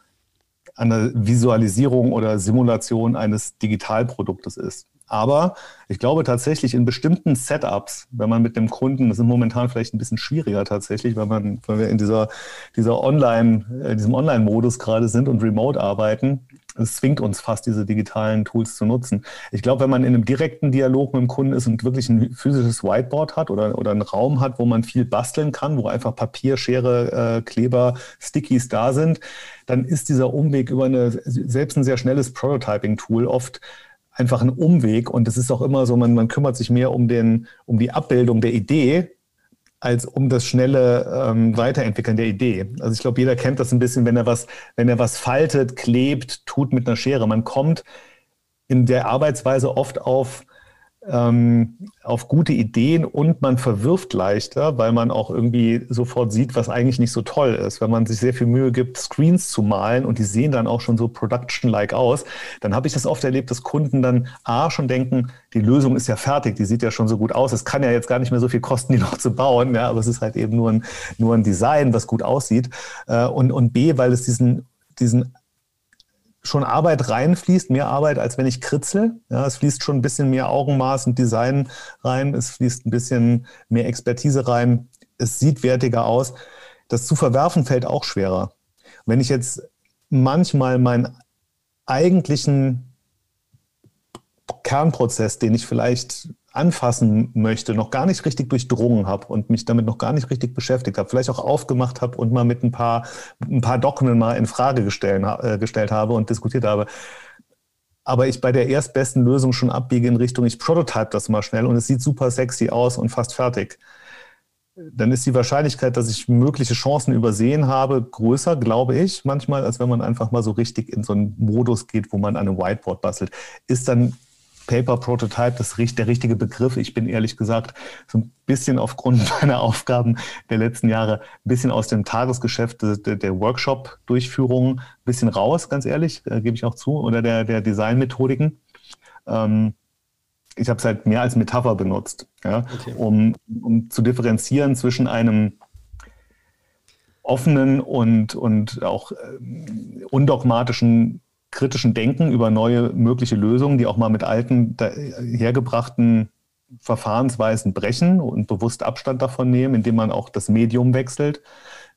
an der Visualisierung oder Simulation eines Digitalproduktes ist. Aber ich glaube tatsächlich in bestimmten Setups, wenn man mit dem Kunden, das ist momentan vielleicht ein bisschen schwieriger tatsächlich, weil, man, weil wir in dieser, dieser Online, äh, diesem Online-Modus gerade sind und remote arbeiten, es zwingt uns fast, diese digitalen Tools zu nutzen. Ich glaube, wenn man in einem direkten Dialog mit dem Kunden ist und wirklich ein physisches Whiteboard hat oder, oder einen Raum hat, wo man viel basteln kann, wo einfach Papier, Schere, äh, Kleber, Stickies da sind, dann ist dieser Umweg über eine, selbst ein sehr schnelles Prototyping-Tool oft einfach ein Umweg und es ist auch immer so, man, man kümmert sich mehr um, den, um die Abbildung der Idee als um das schnelle ähm, Weiterentwickeln der Idee. Also ich glaube, jeder kennt das ein bisschen, wenn er was, wenn er was faltet, klebt, tut mit einer Schere. Man kommt in der Arbeitsweise oft auf auf gute Ideen und man verwirft leichter, weil man auch irgendwie sofort sieht, was eigentlich nicht so toll ist. Wenn man sich sehr viel Mühe gibt, Screens zu malen und die sehen dann auch schon so production-like aus, dann habe ich das oft erlebt, dass Kunden dann A schon denken, die Lösung ist ja fertig, die sieht ja schon so gut aus. Es kann ja jetzt gar nicht mehr so viel kosten, die noch zu bauen, ja, aber es ist halt eben nur ein, nur ein Design, was gut aussieht. Äh, und, und B, weil es diesen, diesen schon Arbeit reinfließt, mehr Arbeit, als wenn ich kritzel. Ja, es fließt schon ein bisschen mehr Augenmaß und Design rein, es fließt ein bisschen mehr Expertise rein, es sieht wertiger aus. Das zu verwerfen fällt auch schwerer. Wenn ich jetzt manchmal meinen eigentlichen Kernprozess, den ich vielleicht anfassen möchte, noch gar nicht richtig durchdrungen habe und mich damit noch gar nicht richtig beschäftigt habe, vielleicht auch aufgemacht habe und mal mit ein paar, ein paar Dogmen mal in Frage gestellt, äh, gestellt habe und diskutiert habe. Aber ich bei der erstbesten Lösung schon abbiege in Richtung, ich prototype das mal schnell und es sieht super sexy aus und fast fertig. Dann ist die Wahrscheinlichkeit, dass ich mögliche Chancen übersehen habe, größer, glaube ich, manchmal, als wenn man einfach mal so richtig in so einen Modus geht, wo man an einem Whiteboard bastelt. Ist dann Paper Prototype das der richtige Begriff. Ich bin ehrlich gesagt so ein bisschen aufgrund [laughs] meiner Aufgaben der letzten Jahre ein bisschen aus dem Tagesgeschäft der, Workshop-Durchführung ein bisschen raus, ganz ehrlich, äh, gebe ich auch zu, oder der, der Designmethodiken. Ähm, ich habe es halt mehr als Metapher benutzt, ja, okay. um, um zu differenzieren zwischen einem offenen und, und auch äh, undogmatischen kritischen Denken über neue mögliche Lösungen, die auch mal mit alten, hergebrachten Verfahrensweisen brechen und bewusst Abstand davon nehmen, indem man auch das Medium wechselt.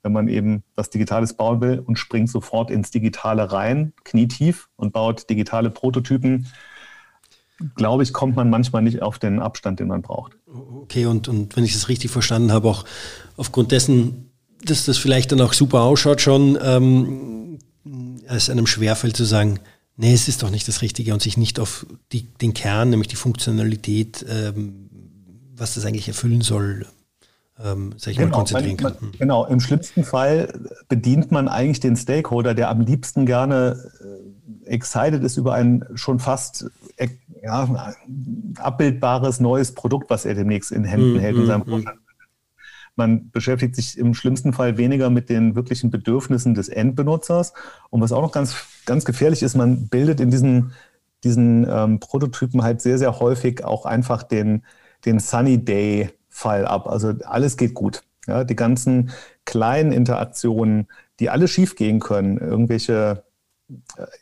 Wenn man eben was Digitales bauen will und springt sofort ins Digitale rein, knietief und baut digitale Prototypen, glaube ich, kommt man manchmal nicht auf den Abstand, den man braucht. Okay, und, und wenn ich das richtig verstanden habe, auch aufgrund dessen, dass das vielleicht dann auch super ausschaut, schon ähm, es einem schwerfällt zu sagen, nee, es ist doch nicht das Richtige und sich nicht auf die, den Kern, nämlich die Funktionalität, ähm, was das eigentlich erfüllen soll, ähm, sag ich genau, mal, konzentrieren man, kann. Man, genau, im schlimmsten Fall bedient man eigentlich den Stakeholder, der am liebsten gerne äh, excited ist über ein schon fast äh, ja, abbildbares neues Produkt, was er demnächst in Händen mm, hält in seinem mm, Vorstand. Man beschäftigt sich im schlimmsten Fall weniger mit den wirklichen Bedürfnissen des Endbenutzers. Und was auch noch ganz, ganz gefährlich ist, man bildet in diesen, diesen ähm, Prototypen halt sehr, sehr häufig auch einfach den, den Sunny Day-Fall ab. Also alles geht gut. Ja, die ganzen kleinen Interaktionen, die alle schiefgehen können, irgendwelche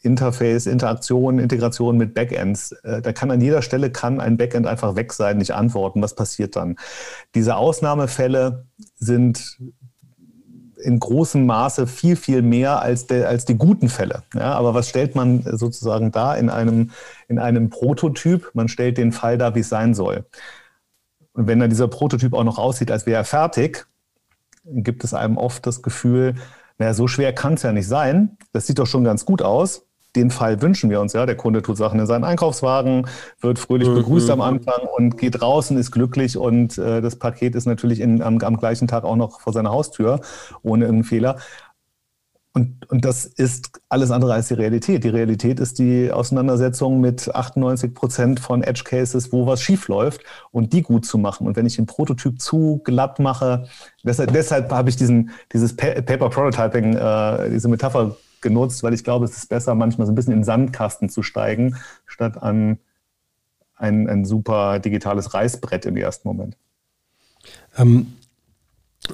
Interface, Interaktion, Integration mit Backends. Äh, da kann an jeder Stelle kann ein Backend einfach weg sein, nicht antworten. Was passiert dann? Diese Ausnahmefälle sind in großem Maße viel, viel mehr als, der, als die guten Fälle. Ja, aber was stellt man sozusagen da in einem, in einem Prototyp? Man stellt den Fall da, wie es sein soll. Und wenn dann dieser Prototyp auch noch aussieht, als wäre er fertig, gibt es einem oft das Gefühl, naja, so schwer kann es ja nicht sein. Das sieht doch schon ganz gut aus. Den Fall wünschen wir uns ja. Der Kunde tut Sachen in seinen Einkaufswagen, wird fröhlich mhm. begrüßt am Anfang und geht raus und ist glücklich. Und äh, das Paket ist natürlich in, am, am gleichen Tag auch noch vor seiner Haustür ohne irgendeinen Fehler. Und, und das ist alles andere als die Realität. Die Realität ist die Auseinandersetzung mit 98 Prozent von Edge Cases, wo was schief läuft und die gut zu machen. Und wenn ich den Prototyp zu glatt mache, deshalb, deshalb habe ich diesen, dieses Paper Prototyping, äh, diese Metapher genutzt, weil ich glaube, es ist besser, manchmal so ein bisschen in den Sandkasten zu steigen, statt an ein, ein super digitales Reißbrett im ersten Moment. Ähm,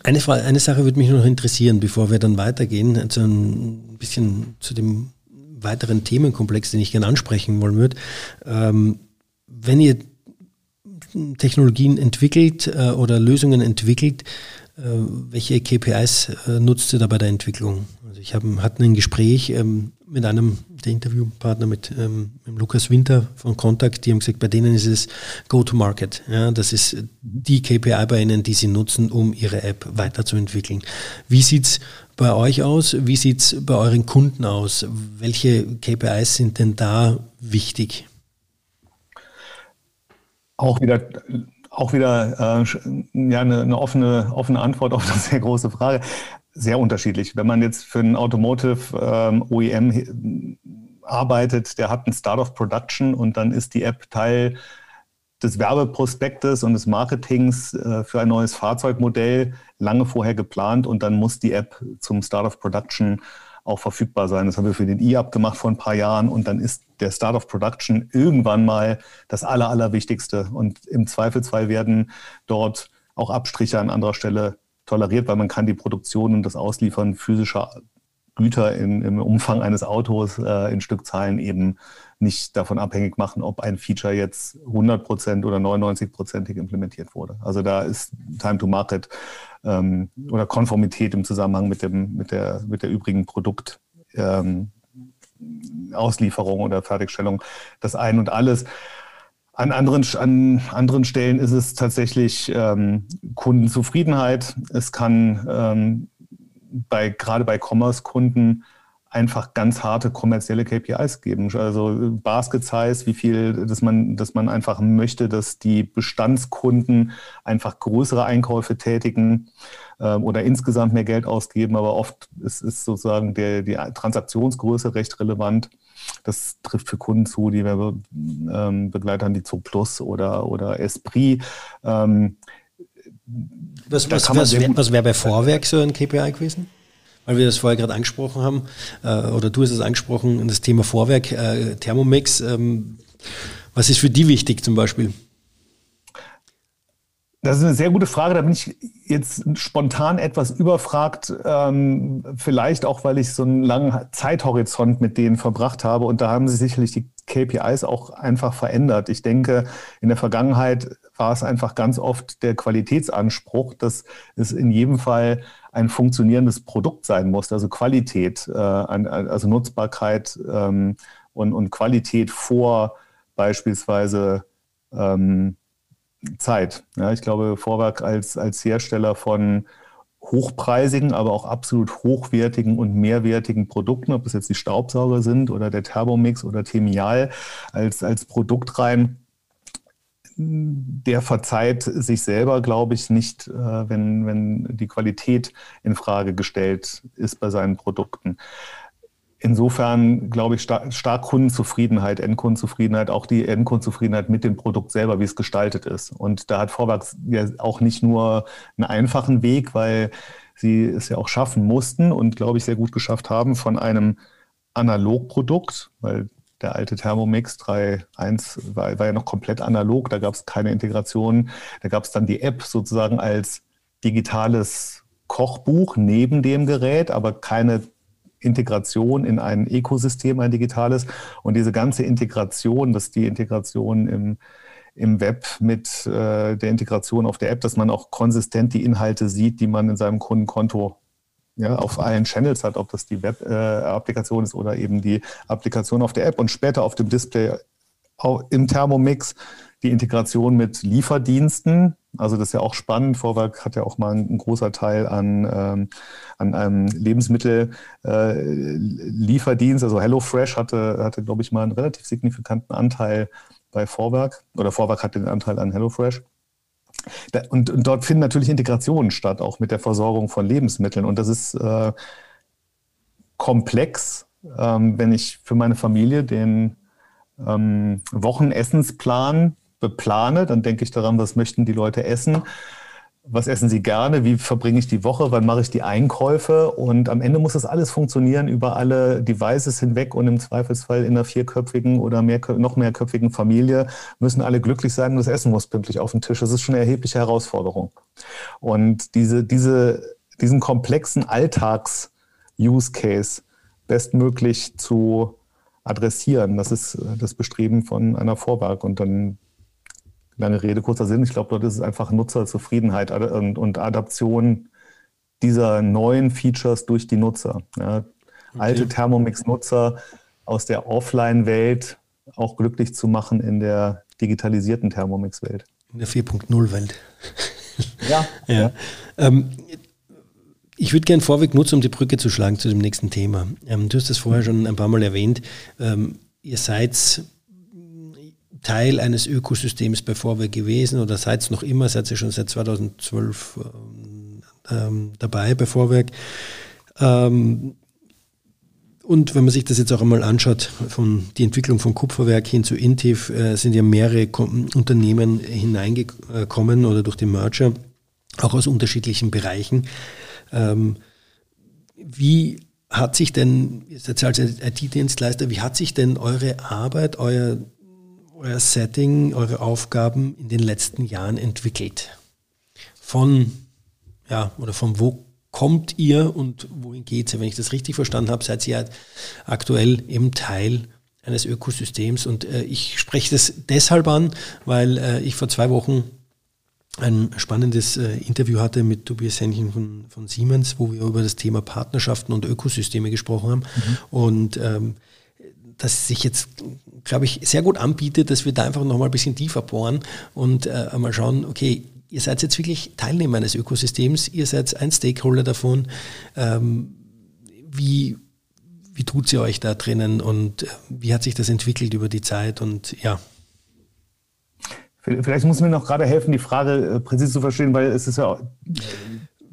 eine, Frage, eine Sache würde mich noch interessieren, bevor wir dann weitergehen, also ein bisschen zu dem weiteren Themenkomplex, den ich gerne ansprechen wollen würde. Ähm, wenn ihr Technologien entwickelt äh, oder Lösungen entwickelt, äh, welche KPIs äh, nutzt ihr da bei der Entwicklung? Also ich hab, hatte ein Gespräch ähm, mit einem der Interviewpartner, mit, ähm, mit Lukas Winter von Contact, die haben gesagt, bei denen ist es Go-to-Market. Ja, das ist die KPI bei ihnen, die sie nutzen, um ihre App weiterzuentwickeln. Wie sieht es bei euch aus? Wie sieht es bei euren Kunden aus? Welche KPIs sind denn da wichtig? Auch wieder auch wieder äh, ja, eine, eine, offene, offene Antwort auf eine sehr große Frage. Sehr unterschiedlich. Wenn man jetzt für einen Automotive ähm, OEM arbeitet, der hat einen Start of Production und dann ist die App Teil des Werbeprospektes und des Marketings äh, für ein neues Fahrzeugmodell lange vorher geplant und dann muss die App zum Start of Production auch verfügbar sein. Das haben wir für den E-Up gemacht vor ein paar Jahren und dann ist der Start of Production irgendwann mal das Aller, Allerwichtigste. Und im Zweifelsfall werden dort auch Abstriche an anderer Stelle toleriert, weil man kann die Produktion und das Ausliefern physischer Güter in, im Umfang eines Autos äh, in Stückzahlen eben nicht davon abhängig machen, ob ein Feature jetzt 100% oder 99%ig implementiert wurde. Also da ist Time to Market ähm, oder Konformität im Zusammenhang mit, dem, mit, der, mit der übrigen Produkt. Ähm, Auslieferung oder Fertigstellung das ein und alles. An anderen, an anderen Stellen ist es tatsächlich ähm, Kundenzufriedenheit. Es kann ähm, bei, gerade bei Commerce-Kunden einfach ganz harte kommerzielle KPIs geben. Also Basket Size, wie viel, dass man, dass man einfach möchte, dass die Bestandskunden einfach größere Einkäufe tätigen äh, oder insgesamt mehr Geld ausgeben. Aber oft ist, ist sozusagen der, die Transaktionsgröße recht relevant. Das trifft für Kunden zu, die wir ähm, begleitern, die Zo Plus oder, oder Esprit. Ähm, was, was, was wäre wär bei Vorwerk so ein KPI gewesen? Weil wir das vorher gerade angesprochen haben, äh, oder du hast es angesprochen, das Thema Vorwerk, äh, Thermomix. Ähm, was ist für die wichtig zum Beispiel? Das ist eine sehr gute Frage. Da bin ich jetzt spontan etwas überfragt. Ähm, vielleicht auch, weil ich so einen langen Zeithorizont mit denen verbracht habe. Und da haben sich sicherlich die KPIs auch einfach verändert. Ich denke, in der Vergangenheit war es einfach ganz oft der Qualitätsanspruch, dass es in jedem Fall ein funktionierendes Produkt sein muss. Also Qualität, äh, also Nutzbarkeit ähm, und, und Qualität vor beispielsweise ähm, Zeit. Ja, ich glaube, Vorwerk als, als Hersteller von hochpreisigen, aber auch absolut hochwertigen und mehrwertigen Produkten, ob es jetzt die Staubsauger sind oder der Thermomix oder Temial als, als Produkt rein, der verzeiht sich selber, glaube ich, nicht, äh, wenn, wenn die Qualität in Frage gestellt ist bei seinen Produkten insofern glaube ich stark, Kundenzufriedenheit, Endkundenzufriedenheit, auch die Endkundenzufriedenheit mit dem Produkt selber, wie es gestaltet ist. Und da hat Vorwerk ja auch nicht nur einen einfachen Weg, weil sie es ja auch schaffen mussten und glaube ich sehr gut geschafft haben von einem Analogprodukt, weil der alte Thermomix 3.1 war, war ja noch komplett analog, da gab es keine Integration. Da gab es dann die App sozusagen als digitales Kochbuch neben dem Gerät, aber keine Integration in ein Ökosystem, ein digitales. Und diese ganze Integration, dass die Integration im, im Web mit äh, der Integration auf der App, dass man auch konsistent die Inhalte sieht, die man in seinem Kundenkonto ja, auf allen Channels hat, ob das die Web-Applikation äh, ist oder eben die Applikation auf der App und später auf dem Display im Thermomix die Integration mit Lieferdiensten. Also das ist ja auch spannend. Vorwerk hat ja auch mal ein, großer Teil an, ähm, an einem Lebensmittellieferdienst. Äh, also HelloFresh hatte, hatte, glaube ich, mal einen relativ signifikanten Anteil bei Vorwerk oder Vorwerk hat den Anteil an HelloFresh. Und, und, dort finden natürlich Integrationen statt, auch mit der Versorgung von Lebensmitteln. Und das ist äh, komplex, ähm, wenn ich für meine Familie den ähm, Wochenessensplan beplane, dann denke ich daran, was möchten die Leute essen, was essen sie gerne, wie verbringe ich die Woche, wann mache ich die Einkäufe und am Ende muss das alles funktionieren über alle Devices hinweg und im Zweifelsfall in einer vierköpfigen oder mehr, noch mehrköpfigen Familie müssen alle glücklich sein und das Essen muss pünktlich auf den Tisch. Das ist schon eine erhebliche Herausforderung. Und diese, diese, diesen komplexen Alltags-Use-Case bestmöglich zu adressieren. Das ist das Bestreben von einer Vorwerk. Und dann lange Rede, kurzer Sinn. Ich glaube, dort ist es einfach Nutzerzufriedenheit und, und Adaption dieser neuen Features durch die Nutzer. Ja. Okay. Alte Thermomix-Nutzer aus der Offline-Welt auch glücklich zu machen in der digitalisierten Thermomix-Welt. In der 4.0-Welt. Ja. [laughs] ja. ja. Ähm, ich würde gerne Vorweg nutzen, um die Brücke zu schlagen zu dem nächsten Thema. Ähm, du hast das vorher schon ein paar Mal erwähnt. Ähm, ihr seid Teil eines Ökosystems bei Vorweg gewesen oder seid es noch immer, seid ihr schon seit 2012 ähm, ähm, dabei bei Vorwerk. Ähm, und wenn man sich das jetzt auch einmal anschaut, von die Entwicklung von Kupferwerk hin zu Intiv, äh, sind ja mehrere Unternehmen hineingekommen oder durch den Merger, auch aus unterschiedlichen Bereichen. Ähm, wie hat sich denn, jetzt als IT-Dienstleister, wie hat sich denn eure Arbeit, euer, euer Setting, eure Aufgaben in den letzten Jahren entwickelt? Von, ja, oder von wo kommt ihr und wohin geht es? Wenn ich das richtig verstanden habe, seid ihr aktuell eben Teil eines Ökosystems und äh, ich spreche das deshalb an, weil äh, ich vor zwei Wochen ein spannendes äh, Interview hatte mit Tobias Hähnchen von, von, Siemens, wo wir über das Thema Partnerschaften und Ökosysteme gesprochen haben. Mhm. Und ähm, das sich jetzt, glaube ich, sehr gut anbietet, dass wir da einfach nochmal ein bisschen tiefer bohren und äh, einmal schauen, okay, ihr seid jetzt wirklich Teilnehmer eines Ökosystems, ihr seid ein Stakeholder davon. Ähm, wie, wie tut sie euch da drinnen und äh, wie hat sich das entwickelt über die Zeit und ja. Vielleicht muss mir noch gerade helfen, die Frage äh, präzise zu verstehen, weil es ist ja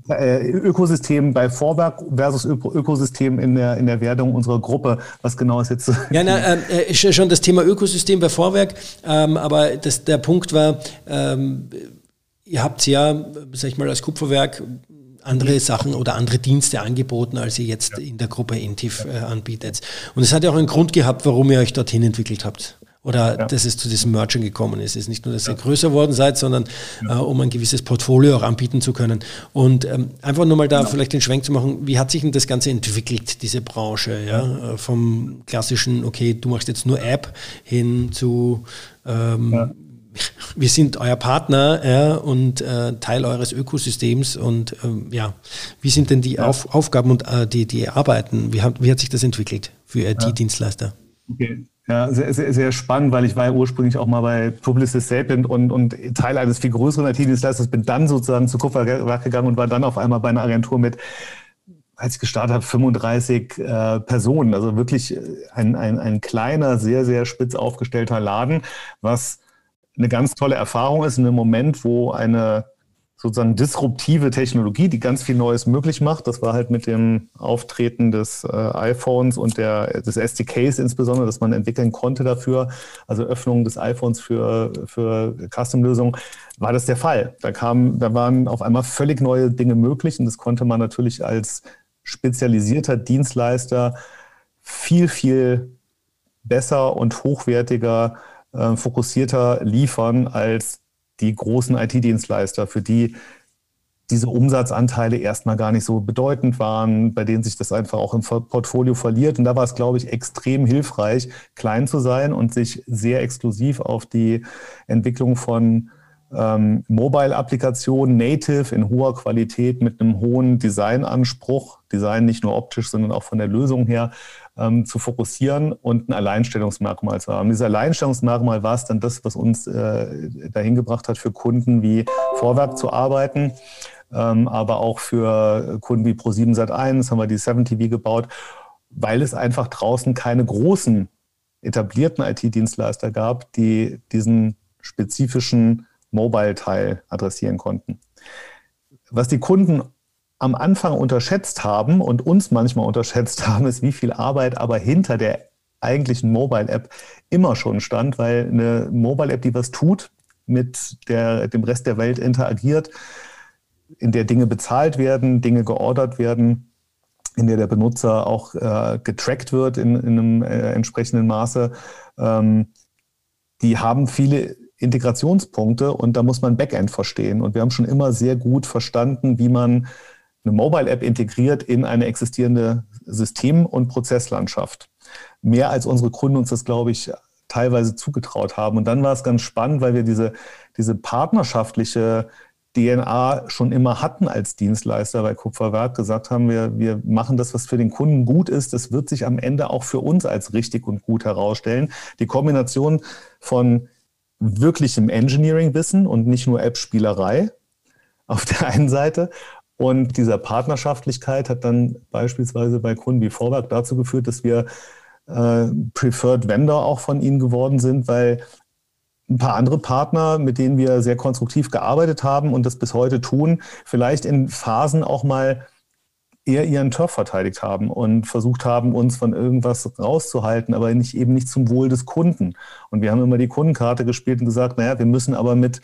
äh, Ökosystem bei Vorwerk versus Ökosystem in der, in der Wertung unserer Gruppe. Was genau ist jetzt? Ja, na, äh, schon das Thema Ökosystem bei Vorwerk, ähm, aber das, der Punkt war, ähm, ihr habt ja, sag ich mal, als Kupferwerk andere Sachen oder andere Dienste angeboten, als ihr jetzt in der Gruppe Intiv äh, anbietet. Und es hat ja auch einen Grund gehabt, warum ihr euch dorthin entwickelt habt oder ja. dass es zu diesem Merchant gekommen ist. Es ist nicht nur, dass ihr größer worden seid, sondern ja. äh, um ein gewisses Portfolio auch anbieten zu können. Und ähm, einfach nur mal da vielleicht den Schwenk zu machen, wie hat sich denn das Ganze entwickelt, diese Branche, ja? Äh, vom klassischen, okay, du machst jetzt nur App hin zu ähm, [laughs] wir sind euer Partner ja, und äh, Teil eures Ökosystems und ähm, ja, wie sind denn die Auf, Aufgaben und äh, die, die Arbeiten? Wie hat, wie hat sich das entwickelt für IT-Dienstleister? Okay. Ja, sehr, sehr, sehr spannend, weil ich war ja ursprünglich auch mal bei Publicis Sapient und, und Teil eines viel größeren IT-Dienstleisters, bin dann sozusagen zu Kupferwerk gegangen und war dann auf einmal bei einer Agentur mit, als ich gestartet habe, 35 äh, Personen. Also wirklich ein, ein, ein kleiner, sehr, sehr spitz aufgestellter Laden, was eine ganz tolle Erfahrung ist in einem Moment, wo eine sozusagen disruptive Technologie, die ganz viel Neues möglich macht. Das war halt mit dem Auftreten des äh, iPhones und der, des SDKs insbesondere, dass man entwickeln konnte dafür, also Öffnung des iPhones für, für Custom-Lösungen, war das der Fall. Da kam, da waren auf einmal völlig neue Dinge möglich und das konnte man natürlich als spezialisierter Dienstleister viel, viel besser und hochwertiger, äh, fokussierter liefern als die großen IT-Dienstleister, für die diese Umsatzanteile erstmal gar nicht so bedeutend waren, bei denen sich das einfach auch im Portfolio verliert. Und da war es, glaube ich, extrem hilfreich, klein zu sein und sich sehr exklusiv auf die Entwicklung von ähm, Mobile-Applikationen, native in hoher Qualität mit einem hohen Designanspruch, Design nicht nur optisch, sondern auch von der Lösung her, ähm, zu fokussieren und ein Alleinstellungsmerkmal zu haben. Dieses Alleinstellungsmerkmal war es dann das, was uns äh, dahin gebracht hat, für Kunden wie Vorwerk zu arbeiten, ähm, aber auch für Kunden wie Pro7 Sat1 haben wir die 7TV gebaut, weil es einfach draußen keine großen etablierten IT-Dienstleister gab, die diesen spezifischen Mobile-Teil adressieren konnten. Was die Kunden am Anfang unterschätzt haben und uns manchmal unterschätzt [laughs] haben, ist, wie viel Arbeit aber hinter der eigentlichen Mobile-App immer schon stand, weil eine Mobile-App, die was tut, mit der, dem Rest der Welt interagiert, in der Dinge bezahlt werden, Dinge geordert werden, in der der Benutzer auch äh, getrackt wird in, in einem äh, entsprechenden Maße, ähm, die haben viele Integrationspunkte und da muss man Backend verstehen. Und wir haben schon immer sehr gut verstanden, wie man eine Mobile-App integriert in eine existierende System- und Prozesslandschaft. Mehr als unsere Kunden uns das, glaube ich, teilweise zugetraut haben. Und dann war es ganz spannend, weil wir diese, diese partnerschaftliche DNA schon immer hatten als Dienstleister bei Kupferwerk, gesagt haben, wir, wir machen das, was für den Kunden gut ist. Das wird sich am Ende auch für uns als richtig und gut herausstellen. Die Kombination von wirklichem Engineering-Wissen und nicht nur App-Spielerei auf der einen Seite und dieser Partnerschaftlichkeit hat dann beispielsweise bei Kunden wie Vorwerk dazu geführt, dass wir äh, Preferred Vendor auch von ihnen geworden sind, weil ein paar andere Partner, mit denen wir sehr konstruktiv gearbeitet haben und das bis heute tun, vielleicht in Phasen auch mal eher ihren Turf verteidigt haben und versucht haben, uns von irgendwas rauszuhalten, aber nicht eben nicht zum Wohl des Kunden. Und wir haben immer die Kundenkarte gespielt und gesagt, naja, wir müssen aber mit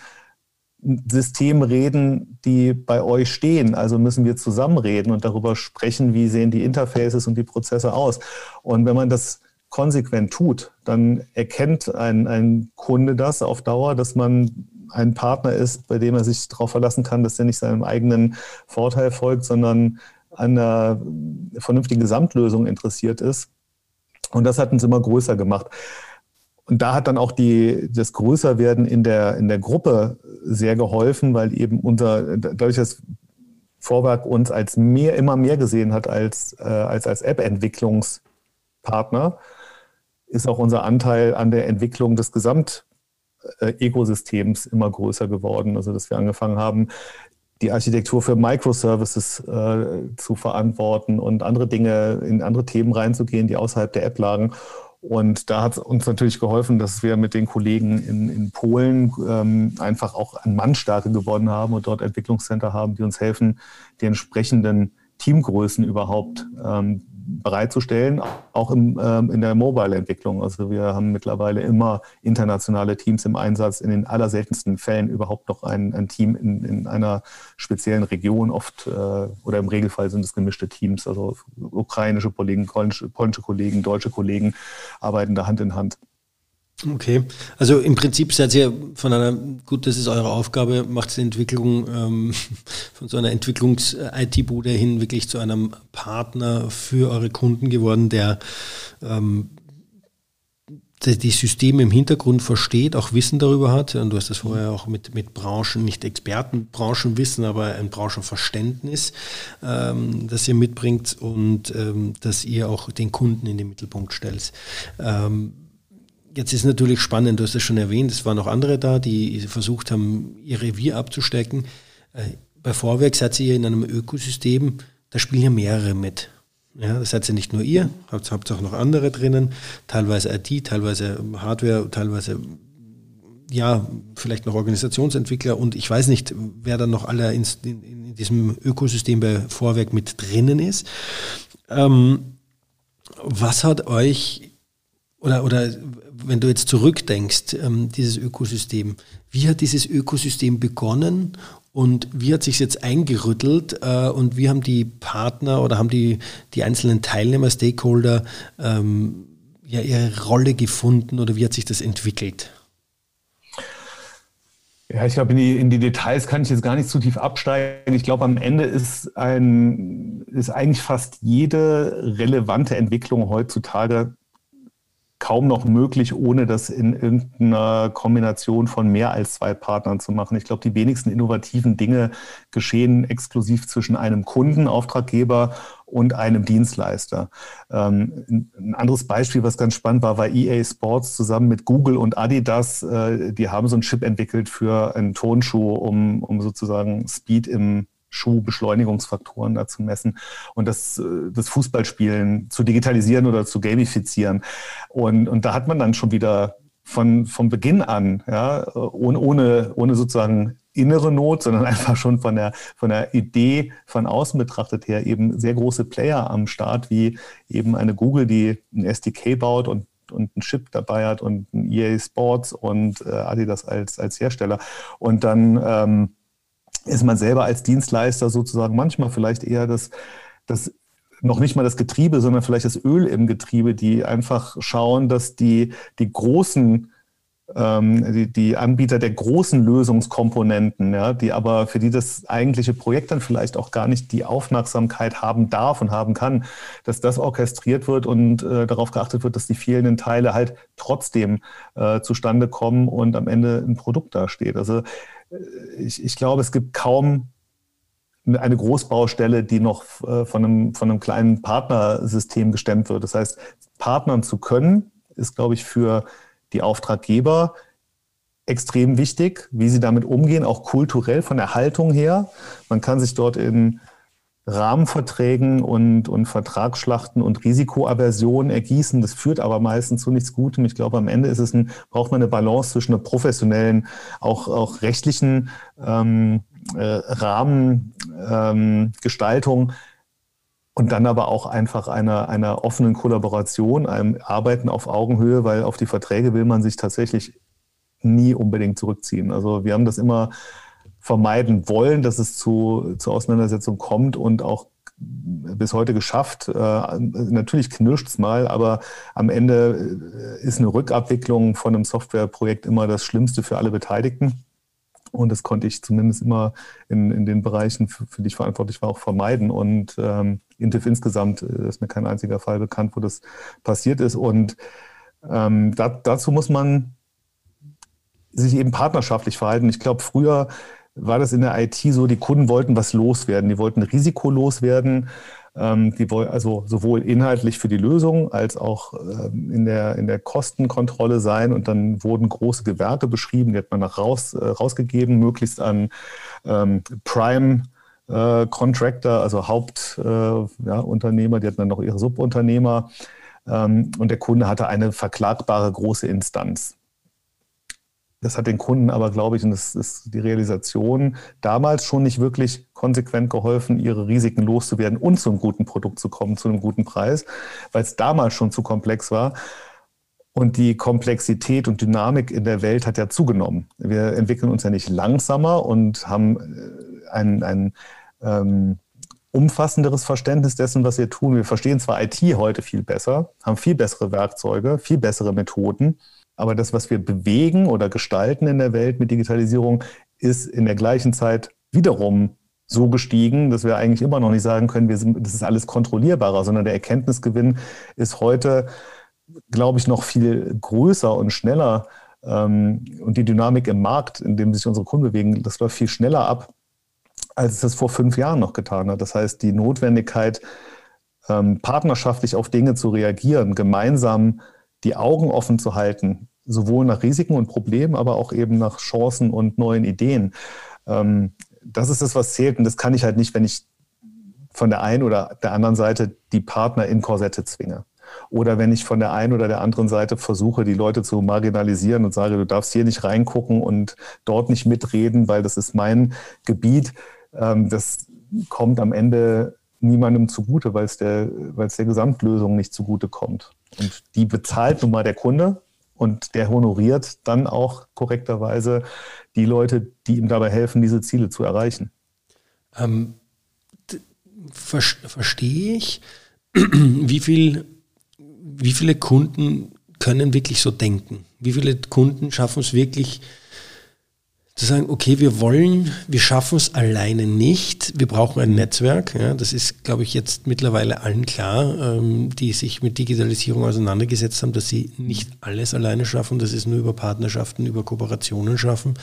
System reden, die bei euch stehen. Also müssen wir zusammen reden und darüber sprechen, wie sehen die Interfaces und die Prozesse aus. Und wenn man das konsequent tut, dann erkennt ein, ein Kunde das auf Dauer, dass man ein Partner ist, bei dem er sich darauf verlassen kann, dass er nicht seinem eigenen Vorteil folgt, sondern an einer vernünftigen Gesamtlösung interessiert ist. Und das hat uns immer größer gemacht. Und da hat dann auch die, das Größerwerden in der, in der Gruppe sehr geholfen, weil eben unser, dadurch, dass Vorwerk uns als mehr, immer mehr gesehen hat als, äh, als, als App-Entwicklungspartner, ist auch unser Anteil an der Entwicklung des Gesamt-Ökosystems immer größer geworden. Also, dass wir angefangen haben, die Architektur für Microservices äh, zu verantworten und andere Dinge, in andere Themen reinzugehen, die außerhalb der App lagen. Und da hat es uns natürlich geholfen, dass wir mit den Kollegen in, in Polen ähm, einfach auch an Mannstärke gewonnen haben und dort Entwicklungscenter haben, die uns helfen, die entsprechenden Teamgrößen überhaupt ähm, bereitzustellen, auch im, ähm, in der Mobile-Entwicklung. Also wir haben mittlerweile immer internationale Teams im Einsatz, in den allerseltensten Fällen überhaupt noch ein, ein Team in, in, einer speziellen Region, oft äh, oder im Regelfall sind es gemischte Teams, also ukrainische Kollegen, polnische, polnische Kollegen, deutsche Kollegen arbeiten da Hand in Hand. Okay, also im Prinzip seid ihr von einer, gut, das ist eure Aufgabe, macht die Entwicklung ähm, [laughs] von so einer Entwicklungs-IT-Bude hin wirklich zu einem Partner für eure Kunden geworden, der ähm, die Systeme im Hintergrund versteht, auch Wissen darüber hat. Und du hast das vorher auch mit, mit Branchen, nicht Experten, Branchenwissen, aber ein Branchenverständnis, ähm, das ihr mitbringt und ähm, dass ihr auch den Kunden in den Mittelpunkt stellt. Ähm, jetzt ist natürlich spannend, du hast es schon erwähnt, es waren noch andere da, die versucht haben, ihr Revier abzustecken. Äh, bei Vorwerk seid ihr in einem Ökosystem, da spielen ja mehrere mit. Ja, das seid ja nicht nur ihr, habt, habt auch noch andere drinnen, teilweise IT, teilweise Hardware, teilweise ja, vielleicht noch Organisationsentwickler und ich weiß nicht, wer dann noch alle in, in, in diesem Ökosystem bei Vorwerk mit drinnen ist. Ähm, was hat euch, oder, oder wenn du jetzt zurückdenkst, ähm, dieses Ökosystem, wie hat dieses Ökosystem begonnen und wie hat sich jetzt eingerüttelt äh, und wie haben die Partner oder haben die, die einzelnen Teilnehmer, Stakeholder ähm, ja, ihre Rolle gefunden oder wie hat sich das entwickelt? Ja, ich glaube, in die, in die Details kann ich jetzt gar nicht zu tief absteigen. Ich glaube, am Ende ist, ein, ist eigentlich fast jede relevante Entwicklung heutzutage kaum noch möglich, ohne das in irgendeiner Kombination von mehr als zwei Partnern zu machen. Ich glaube, die wenigsten innovativen Dinge geschehen exklusiv zwischen einem Kunden, Auftraggeber und einem Dienstleister. Ähm, ein anderes Beispiel, was ganz spannend war, war EA Sports zusammen mit Google und Adidas. Äh, die haben so einen Chip entwickelt für einen Tonschuh, um, um sozusagen Speed im Schuhbeschleunigungsfaktoren da zu messen und das, äh, das Fußballspielen zu digitalisieren oder zu gamifizieren. Und, und da hat man dann schon wieder von, von Beginn an, ja, ohne, ohne, ohne sozusagen innere Not, sondern [laughs] einfach schon von der, von der Idee von außen betrachtet her eben sehr große Player am Start, wie eben eine Google, die ein SDK baut und und einen Chip dabei hat und ein EA Sports und äh, Adidas als, als Hersteller. Und dann ähm, ist man selber als Dienstleister sozusagen manchmal vielleicht eher das, das noch nicht mal das Getriebe, sondern vielleicht das Öl im Getriebe, die einfach schauen, dass die, die großen ähm, die, die Anbieter der großen Lösungskomponenten, ja, die aber für die das eigentliche Projekt dann vielleicht auch gar nicht die Aufmerksamkeit haben darf und haben kann, dass das orchestriert wird und äh, darauf geachtet wird, dass die fehlenden Teile halt trotzdem äh, zustande kommen und am Ende ein Produkt dasteht. Also ich, ich glaube, es gibt kaum eine Großbaustelle, die noch äh, von einem, von einem kleinen Partnersystem gestemmt wird. Das heißt, Partnern zu können, ist, glaube ich, für die Auftraggeber extrem wichtig, wie sie damit umgehen, auch kulturell von der Haltung her. Man kann sich dort in Rahmenverträgen und, und Vertragsschlachten und Risikoaversion ergießen. Das führt aber meistens zu nichts Gutem. Ich glaube, am Ende ist es ein, braucht man eine Balance zwischen einer professionellen, auch, auch rechtlichen ähm, äh, Rahmengestaltung ähm, und dann aber auch einfach einer, einer offenen Kollaboration, einem Arbeiten auf Augenhöhe, weil auf die Verträge will man sich tatsächlich nie unbedingt zurückziehen. Also wir haben das immer vermeiden wollen, dass es zu, zu Auseinandersetzungen kommt und auch bis heute geschafft. Äh, natürlich knirscht es mal, aber am Ende äh, ist eine Rückabwicklung von einem Softwareprojekt immer das Schlimmste für alle Beteiligten. Und das konnte ich zumindest immer in, in den Bereichen, für, für die ich verantwortlich war, auch vermeiden. Und ähm, Intif insgesamt äh, ist mir kein einziger Fall bekannt, wo das passiert ist. Und ähm, da, dazu muss man sich eben partnerschaftlich verhalten. Ich glaube, früher war das in der IT so, die Kunden wollten was loswerden, die wollten risikolos werden, ähm, die wollten also sowohl inhaltlich für die Lösung als auch ähm, in, der, in der Kostenkontrolle sein. Und dann wurden große Gewerte beschrieben, die hat man nach raus, äh, rausgegeben, möglichst an ähm, Prime äh, Contractor, also Hauptunternehmer, äh, ja, die hatten dann noch ihre Subunternehmer. Ähm, und der Kunde hatte eine verklagbare große Instanz. Das hat den Kunden aber, glaube ich, und das ist die Realisation, damals schon nicht wirklich konsequent geholfen, ihre Risiken loszuwerden und zu einem guten Produkt zu kommen, zu einem guten Preis, weil es damals schon zu komplex war. Und die Komplexität und Dynamik in der Welt hat ja zugenommen. Wir entwickeln uns ja nicht langsamer und haben äh, ein, ein ähm, umfassenderes Verständnis dessen, was wir tun. Wir verstehen zwar IT heute viel besser, haben viel bessere Werkzeuge, viel bessere Methoden, Aber das, was wir bewegen oder gestalten in der Welt mit Digitalisierung, ist in der gleichen Zeit wiederum so gestiegen, dass wir eigentlich immer noch nicht sagen können, wir sind, das ist alles kontrollierbarer, sondern der Erkenntnisgewinn ist heute, glaube ich, noch viel größer und schneller. Ähm, und die Dynamik im Markt, in dem sich unsere Kunden bewegen, das läuft viel schneller ab, als es das vor fünf Jahren noch getan hat. Das heißt, die Notwendigkeit, ähm, partnerschaftlich auf Dinge zu reagieren, gemeinsam die Augen offen zu halten, sowohl nach Risiken und Problemen, aber auch eben nach Chancen und neuen Ideen. Ähm, das ist das, was zählt. Und das kann ich halt nicht, wenn ich von der einen oder der anderen Seite die Partner in Korsette zwinge. Oder wenn ich von der einen oder der anderen Seite versuche, die Leute zu marginalisieren und sage, du darfst hier nicht reingucken und dort nicht mitreden, weil das ist mein Gebiet. Ähm, das kommt am Ende niemandem zugute, weil es der, weil es der Gesamtlösung nicht zugute kommt. Und die bezahlt nun mal der Kunde und der honoriert dann auch korrekterweise die Leute, die ihm dabei helfen, diese Ziele zu erreichen. Ähm, ver verstehe ich, [clears throat] wie, viel, wie viele Kunden können wirklich so denken? Wie viele Kunden schaffen es wirklich, zu sagen, okay, wir wollen, wir schaffen es alleine nicht, wir brauchen ein Netzwerk. Ja, das ist, glaube ich, jetzt mittlerweile allen klar, ähm, die sich mit Digitalisierung auseinandergesetzt haben, dass sie nicht alles alleine schaffen, dass sie es nur über Partnerschaften, über Kooperationen schaffen.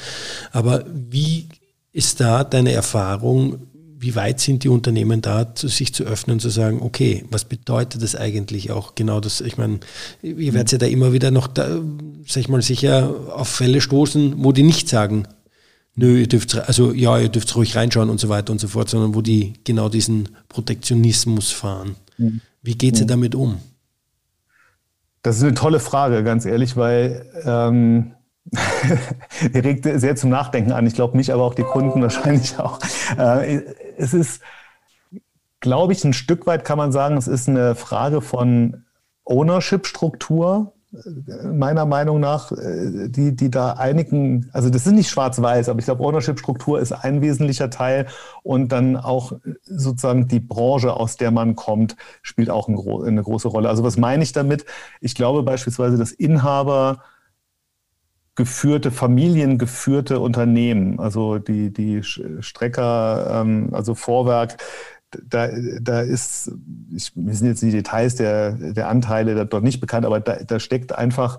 Aber wie ist da deine Erfahrung? Wie weit sind die Unternehmen da, sich zu öffnen und zu sagen, okay, was bedeutet das eigentlich auch genau das? Ich meine, ihr werdet ja da immer wieder noch, da, sag ich mal, sicher auf Fälle stoßen, wo die nicht sagen, nö, ihr dürft, also ja, ihr dürft ruhig reinschauen und so weiter und so fort, sondern wo die genau diesen Protektionismus fahren. Mhm. Wie geht sie mhm. damit um? Das ist eine tolle Frage, ganz ehrlich, weil ähm, [laughs] die regt sehr zum Nachdenken an. Ich glaube, mich, aber auch die Kunden [laughs] wahrscheinlich auch. Äh, es ist, glaube ich, ein Stück weit kann man sagen, es ist eine Frage von Ownership-Struktur meiner Meinung nach, äh, die, die da einigen, also das sind nicht schwarz-weiß, aber ich glaube, Ownership-Struktur ist ein wesentlicher Teil und dann auch sozusagen die Branche, aus der man kommt, spielt auch eine große Rolle. Also was meine ich damit? Ich glaube beispielsweise, dass Inhaber geführte, familiengeführte Unternehmen, also die, die Strecker, ähm, also Vorwerk, da, da ist, ich, mir sind jetzt die Details der, der Anteile dort nicht bekannt, aber da, da steckt einfach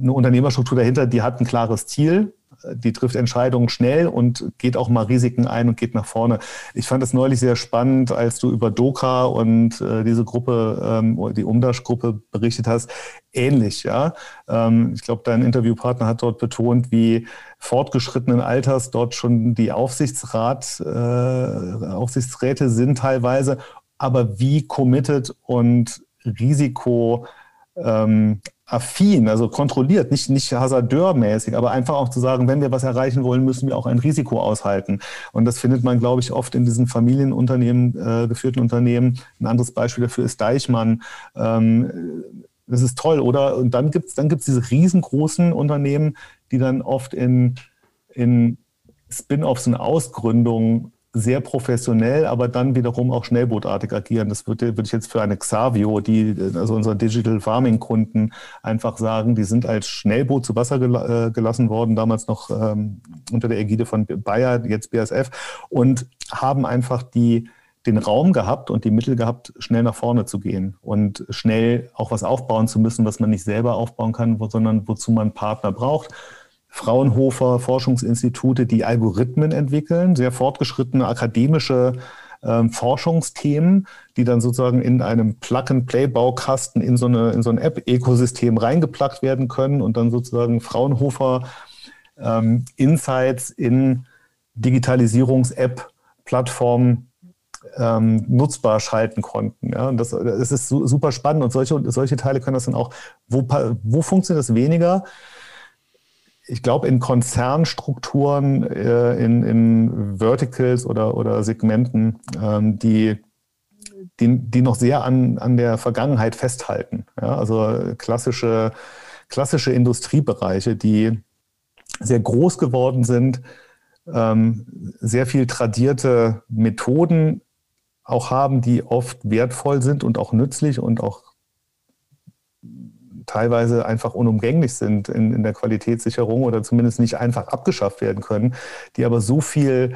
eine Unternehmerstruktur dahinter, die hat ein klares Ziel, die trifft Entscheidungen schnell und geht auch mal Risiken ein und geht nach vorne. Ich fand es neulich sehr spannend, als du über Doka und äh, diese Gruppe, ähm, die Umdash-Gruppe berichtet hast. Ähnlich, ja. Ähm, ich glaube, dein Interviewpartner hat dort betont, wie fortgeschrittenen Alters dort schon die Aufsichtsrat, äh, Aufsichtsräte sind teilweise, aber wie committed und Risiko ähm, affin, also kontrolliert, nicht, nicht hasardeurmäßig, aber einfach auch zu sagen, wenn wir was erreichen wollen, müssen wir auch ein Risiko aushalten. Und das findet man, glaube ich, oft in diesen Familienunternehmen, äh, geführten Unternehmen. Ein anderes Beispiel dafür ist Deichmann. Ähm, das ist toll, oder? Und dann gibt's dann gibt's diese riesengroßen Unternehmen, die dann oft in, in Spin-offs und Ausgründungen sehr professionell, aber dann wiederum auch schnellbootartig agieren. Das würde, würde ich jetzt für eine Xavio, die, also unsere Digital Farming Kunden einfach sagen, die sind als Schnellboot zu Wasser äh, gelassen worden, damals noch ähm, unter der Ägide von Bayer, jetzt BASF, und haben einfach die, den Raum gehabt und die Mittel gehabt, schnell nach vorne zu gehen und schnell auch was aufbauen zu müssen, was man nicht selber aufbauen kann, sondern wozu man Partner braucht. Fraunhofer Forschungsinstitute, die Algorithmen entwickeln, sehr fortgeschrittene akademische ähm, Forschungsthemen, die dann sozusagen in einem Plug-and-Play-Baukasten in so, eine, in so ein App-Ökosystem reingeplackt werden können und dann sozusagen Fraunhofer ähm, Insights in Digitalisierungs-App-Plattformen ähm, nutzbar schalten konnten. Ja? Und das, das ist super spannend und solche, solche Teile können das dann auch, wo, wo funktioniert das weniger? Ich glaube, in Konzernstrukturen, äh, in, in Verticals oder, oder Segmenten, ähm, die, die, die noch sehr an, an der Vergangenheit festhalten. Ja? Also klassische, klassische Industriebereiche, die sehr groß geworden sind, ähm, sehr viel tradierte Methoden auch haben, die oft wertvoll sind und auch nützlich und auch teilweise einfach unumgänglich sind in, in der Qualitätssicherung oder zumindest nicht einfach abgeschafft werden können, die aber so viel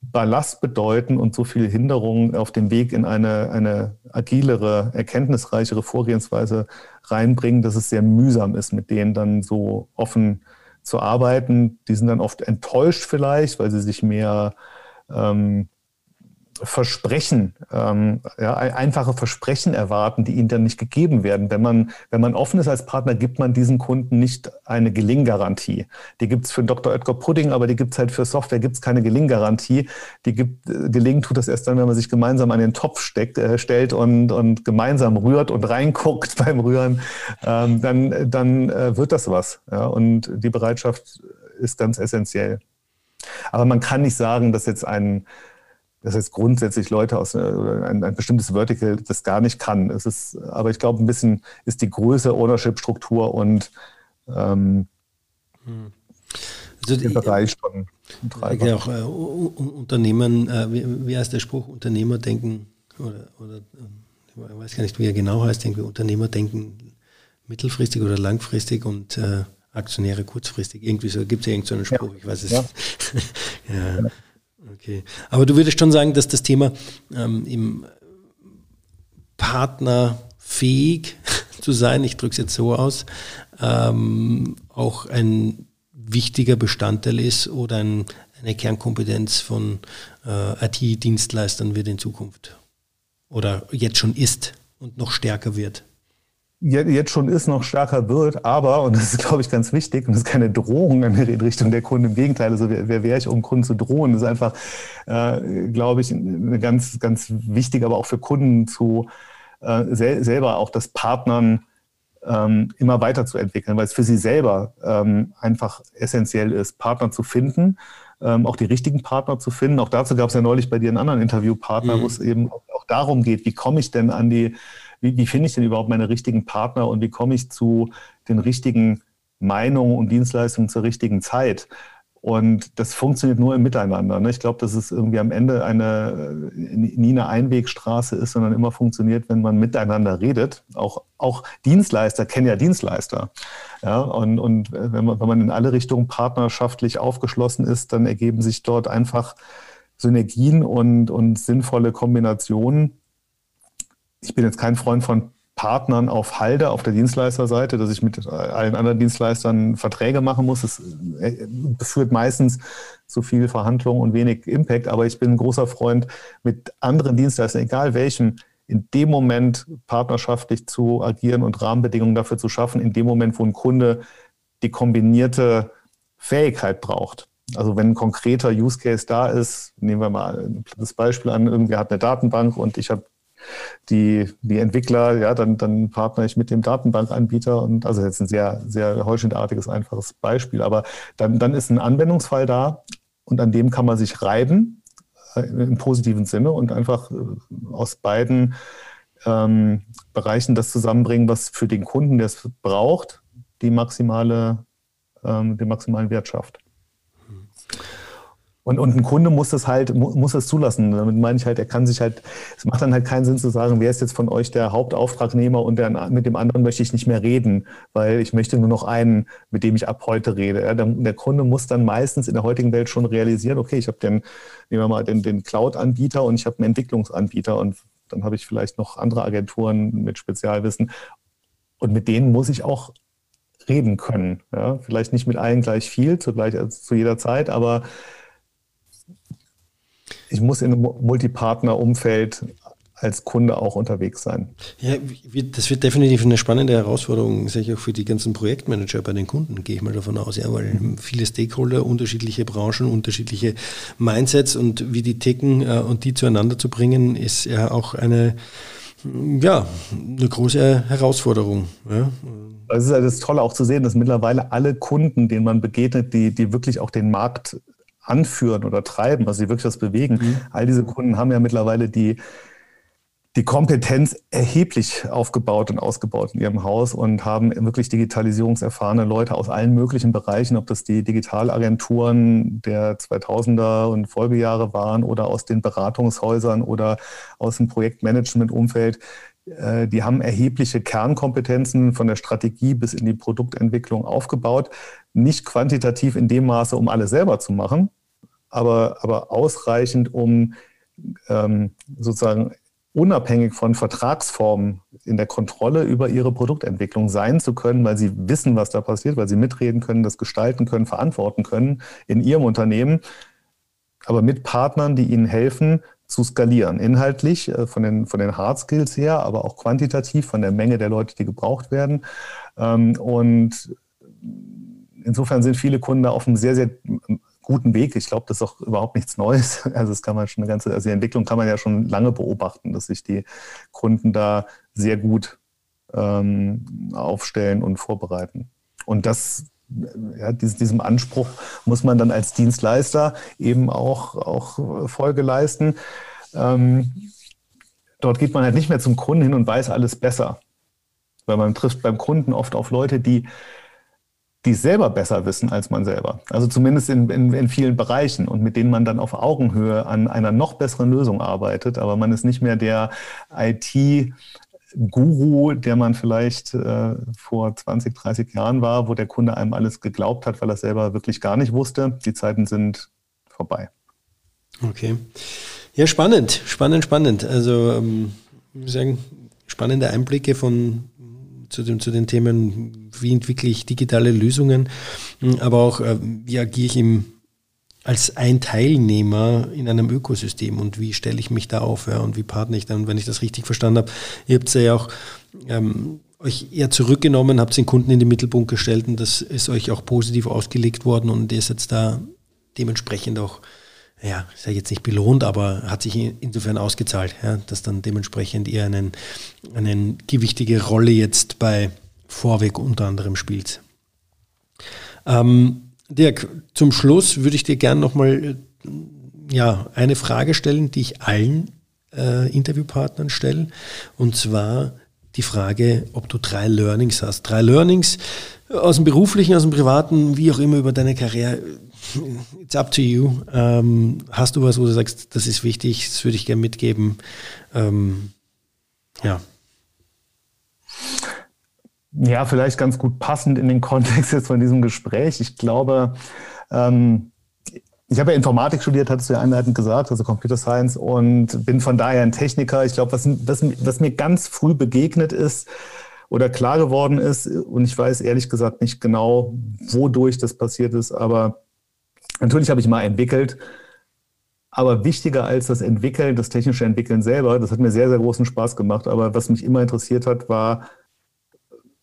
Ballast bedeuten und so viele Hinderungen auf dem Weg in eine, eine agilere, erkenntnisreichere Vorgehensweise reinbringen, dass es sehr mühsam ist, mit denen dann so offen zu arbeiten. Die sind dann oft enttäuscht vielleicht, weil sie sich mehr ähm, Versprechen, ähm, ja, einfache Versprechen erwarten, die ihnen dann nicht gegeben werden. Wenn man, wenn man offen ist als Partner, gibt man diesen Kunden nicht eine Gelinggarantie. Die gibt es für Dr. Oetker Pudding, aber die gibt es halt für Software, gibt es keine Gelinggarantie. Die gibt, äh, gelingen tut das erst dann, wenn man sich gemeinsam an den Topf steckt, äh, stellt und, und gemeinsam rührt und reinguckt [laughs] beim Rühren, ähm, dann, dann äh, wird das was. Ja? Und die Bereitschaft ist ganz essentiell. Aber man kann nicht sagen, dass jetzt ein dass jetzt grundsätzlich Leute aus äh, ein, ein, bestimmtes Vertical das gar nicht kann. Es ist, aber ich glaube, ein bisschen ist die Größe, Ownership-Struktur und ähm, hm. also der Bereich schon ein Treiber. Ja, auch äh, Unternehmen, äh, wie, wie heißt der Spruch, Unternehmer denken, oder, oder äh, ich weiß gar nicht, wie er genau heißt, denke, Unternehmer denken mittelfristig oder langfristig und äh, Aktionäre kurzfristig. Irgendwie so gibt es ja irgendeinen so Spruch, ja. ich weiß es. Ja. [laughs] ja. Okay. Aber du würdest schon sagen, dass das Thema ähm, im partnerfähig [laughs] zu sein, ich drücke es jetzt so aus, ähm, auch ein wichtiger Bestandteil ist oder ein, eine Kernkompetenz von äh, IT-Dienstleistern wird in Zukunft oder jetzt schon ist und noch stärker wird jetzt schon ist, noch stärker wird. Aber, und das ist, glaube ich, ganz wichtig, und das ist keine Drohung in Richtung der Kunden, im Gegenteil, also wer, wer wäre ich, um Kunden zu drohen, das ist einfach, äh, glaube ich, eine ganz, ganz wichtig, aber auch für Kunden zu äh, sel selber auch das Partnern ähm, immer weiterzuentwickeln, weil es für sie selber ähm, einfach essentiell ist, Partner zu finden, ähm, auch die richtigen Partner zu finden. Auch dazu gab es ja neulich bei dir einen anderen Interviewpartner, mhm. wo es eben auch, auch darum geht, wie komme ich denn an die wie, wie finde ich denn überhaupt meine richtigen Partner und wie komme ich zu den richtigen Meinungen und Dienstleistungen zur richtigen Zeit? Und das funktioniert nur im Miteinander. Ne? Ich glaube, dass es irgendwie am Ende eine, nie eine Einwegstraße ist, sondern immer funktioniert, wenn man miteinander redet. Auch, auch Dienstleister kennen ja Dienstleister. Ja, und, und wenn, man, wenn man in alle Richtungen partnerschaftlich aufgeschlossen ist, dann ergeben sich dort einfach Synergien und, und sinnvolle Kombinationen, ich bin jetzt kein Freund von Partnern auf Halde auf der Dienstleisterseite, dass ich mit allen anderen Dienstleistern Verträge machen muss. Das äh, führt meistens zu viel Verhandlung und wenig Impact. Aber ich bin ein großer Freund, mit anderen Dienstleistern, egal welchen, in dem Moment partnerschaftlich zu agieren und Rahmenbedingungen dafür zu schaffen, in dem Moment, wo ein Kunde die kombinierte Fähigkeit braucht. Also wenn ein konkreter Use Case da ist, nehmen wir mal das Beispiel an, irgendwer hat eine Datenbank und ich habe die, die Entwickler, ja, dann, dann partner ich mit dem Datenbankanbieter und also jetzt ein sehr, sehr holschendartiges, einfaches Beispiel. Aber dann, dann ist ein Anwendungsfall da und an dem kann man sich reiben äh, im positiven Sinne und einfach äh, aus beiden ähm, Bereichen das zusammenbringen, was für den Kunden, der es braucht, die maximale, ähm, den maximalen Wert schafft. Und, und ein Kunde muss das halt, muss das zulassen. Damit meine ich halt, er kann sich halt, es macht dann halt keinen Sinn zu sagen, wer ist jetzt von euch der Hauptauftragnehmer und der, mit dem anderen möchte ich nicht mehr reden, weil ich möchte nur noch einen, mit dem ich ab heute rede. Ja, der, der, Kunde muss dann meistens in der heutigen Welt schon realisieren, okay, ich habe den, nehmen wir mal den, den Cloud-Anbieter und ich habe einen Entwicklungsanbieter und dann habe ich vielleicht noch andere Agenturen mit Spezialwissen. Und mit denen muss ich auch reden können. Ja? Vielleicht nicht mit allen gleich viel, zugleich, also zu jeder Zeit, aber ich muss in einem Multipartner-Umfeld als Kunde auch unterwegs sein. Ja, das wird definitiv eine spannende Herausforderung, sage ich auch für die ganzen Projektmanager bei den Kunden, gehe ich mal davon aus, ja, weil viele Stakeholder, unterschiedliche Branchen, unterschiedliche Mindsets und wie die ticken äh, und die zueinander zu bringen, ist ja auch eine, ja, eine große Herausforderung. Ja. Es ist halt das Tolle auch zu sehen, dass mittlerweile alle Kunden, denen man begegnet, die, die wirklich auch den Markt anführen oder treiben, also sie wirklich was bewegen. Mhm. All diese Kunden haben ja mittlerweile die, die Kompetenz erheblich aufgebaut und ausgebaut in ihrem Haus und haben wirklich digitalisierungserfahrene Leute aus allen möglichen Bereichen, ob das die Digitalagenturen der 2000er und Folgejahre waren oder aus den Beratungshäusern oder aus dem Projektmanagement-Umfeld, die haben erhebliche Kernkompetenzen von der Strategie bis in die Produktentwicklung aufgebaut. Nicht quantitativ in dem Maße, um alles selber zu machen, aber, aber ausreichend, um ähm, sozusagen unabhängig von Vertragsformen in der Kontrolle über ihre Produktentwicklung sein zu können, weil sie wissen, was da passiert, weil sie mitreden können, das gestalten können, verantworten können in ihrem Unternehmen, aber mit Partnern, die ihnen helfen, zu skalieren. Inhaltlich äh, von den, von den Hard Skills her, aber auch quantitativ von der Menge der Leute, die gebraucht werden. Ähm, und insofern sind viele Kunden da auf einem sehr, sehr guten Weg. Ich glaube, das ist auch überhaupt nichts Neues. [laughs] Also das kann man schon eine ganze, also die Entwicklung kann man ja schon lange beobachten, dass sich die Kunden da sehr gut ähm, aufstellen und vorbereiten. Und das ja, diesem Anspruch muss man dann als Dienstleister eben auch, auch Folge leisten. Ähm, dort geht man halt nicht mehr zum Kunden hin und weiß alles besser. Weil man trifft beim Kunden oft auf Leute, die die selber besser wissen als man selber. Also zumindest in, in, in, vielen Bereichen und mit denen man dann auf Augenhöhe an einer noch besseren Lösung arbeitet. Aber man ist nicht mehr der IT- Guru, der man vielleicht äh, vor 20, 30 Jahren war, wo der Kunde einem alles geglaubt hat, weil er selber wirklich gar nicht wusste. Die Zeiten sind vorbei. Okay. Ja, spannend, spannend, spannend. Also, ähm, ich sagen, spannende Einblicke von zu, dem, zu den Themen, wie entwickle ich digitale Lösungen, aber auch, äh, wie agiere ich im als ein Teilnehmer in einem Ökosystem und wie stelle ich mich da auf ja, und wie partner ich dann, wenn ich das richtig verstanden habe. Ihr habt ja auch ähm, euch eher zurückgenommen, habt den Kunden in den Mittelpunkt gestellt und das ist euch auch positiv ausgelegt worden und ihr seid da dementsprechend auch, ja, ich sage jetzt nicht belohnt, aber hat sich insofern ausgezahlt, ja, dass dann dementsprechend ihr einen, eine gewichtige Rolle jetzt bei Vorweg unter anderem spielt. Ähm, Dirk, zum Schluss würde ich dir gerne nochmal ja, eine Frage stellen, die ich allen äh, Interviewpartnern stelle. Und zwar die Frage, ob du drei Learnings hast. Drei Learnings aus dem beruflichen, aus dem privaten, wie auch immer über deine Karriere. It's up to you. Ähm, hast du was, wo du sagst, das ist wichtig, das würde ich gerne mitgeben? Ähm, ja. Ja, vielleicht ganz gut passend in den Kontext jetzt von diesem Gespräch. Ich glaube, ähm, ich habe ja Informatik studiert, hattest du ja einleitend gesagt, also Computer Science und bin von daher ein Techniker. Ich glaube, was, was, was mir ganz früh begegnet ist oder klar geworden ist, und ich weiß ehrlich gesagt nicht genau, wodurch das passiert ist, aber natürlich habe ich mal entwickelt. Aber wichtiger als das Entwickeln, das technische Entwickeln selber, das hat mir sehr, sehr großen Spaß gemacht. Aber was mich immer interessiert hat, war,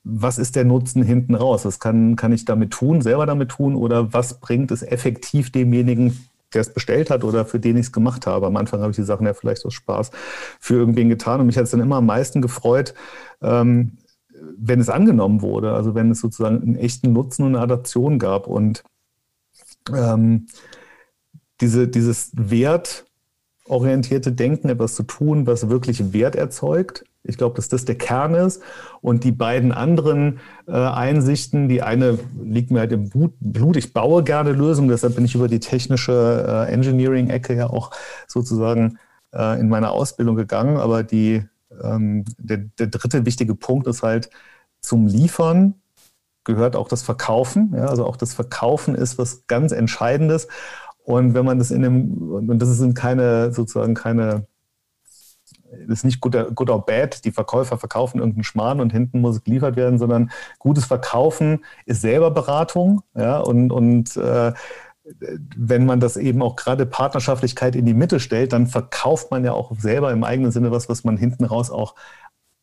was ist der Nutzen hinten raus? Was kann, kann ich damit tun, selber damit tun oder was bringt es effektiv demjenigen, der es bestellt hat oder für den ich es gemacht habe. Am Anfang habe ich die Sachen ja vielleicht aus Spaß für irgendwen getan und mich hat es dann immer am meisten gefreut, ähm, wenn es angenommen wurde, also wenn es sozusagen einen echten Nutzen und eine Adaption gab und ähm, diese, dieses wertorientierte Denken, etwas zu tun, was wirklich Wert erzeugt, ich glaube, dass das der Kern ist. Und die beiden anderen äh, Einsichten, die eine liegt mir halt im Blut, ich baue gerne Lösungen, deshalb bin ich über die technische äh, Engineering-Ecke ja auch sozusagen äh, in meiner Ausbildung gegangen. Aber die, ähm, der, der dritte wichtige Punkt ist halt zum Liefern gehört auch das Verkaufen. Ja, also auch das Verkaufen ist was ganz Entscheidendes. Und wenn man das in dem, und das sind keine sozusagen keine ist nicht good, good or bad, die Verkäufer verkaufen irgendeinen Schmarrn und hinten muss geliefert werden, sondern gutes Verkaufen ist selber Beratung. Ja, und, und äh, wenn man das eben auch gerade Partnerschaftlichkeit in die Mitte stellt, dann verkauft man ja auch selber im eigenen Sinne was, was man hinten raus auch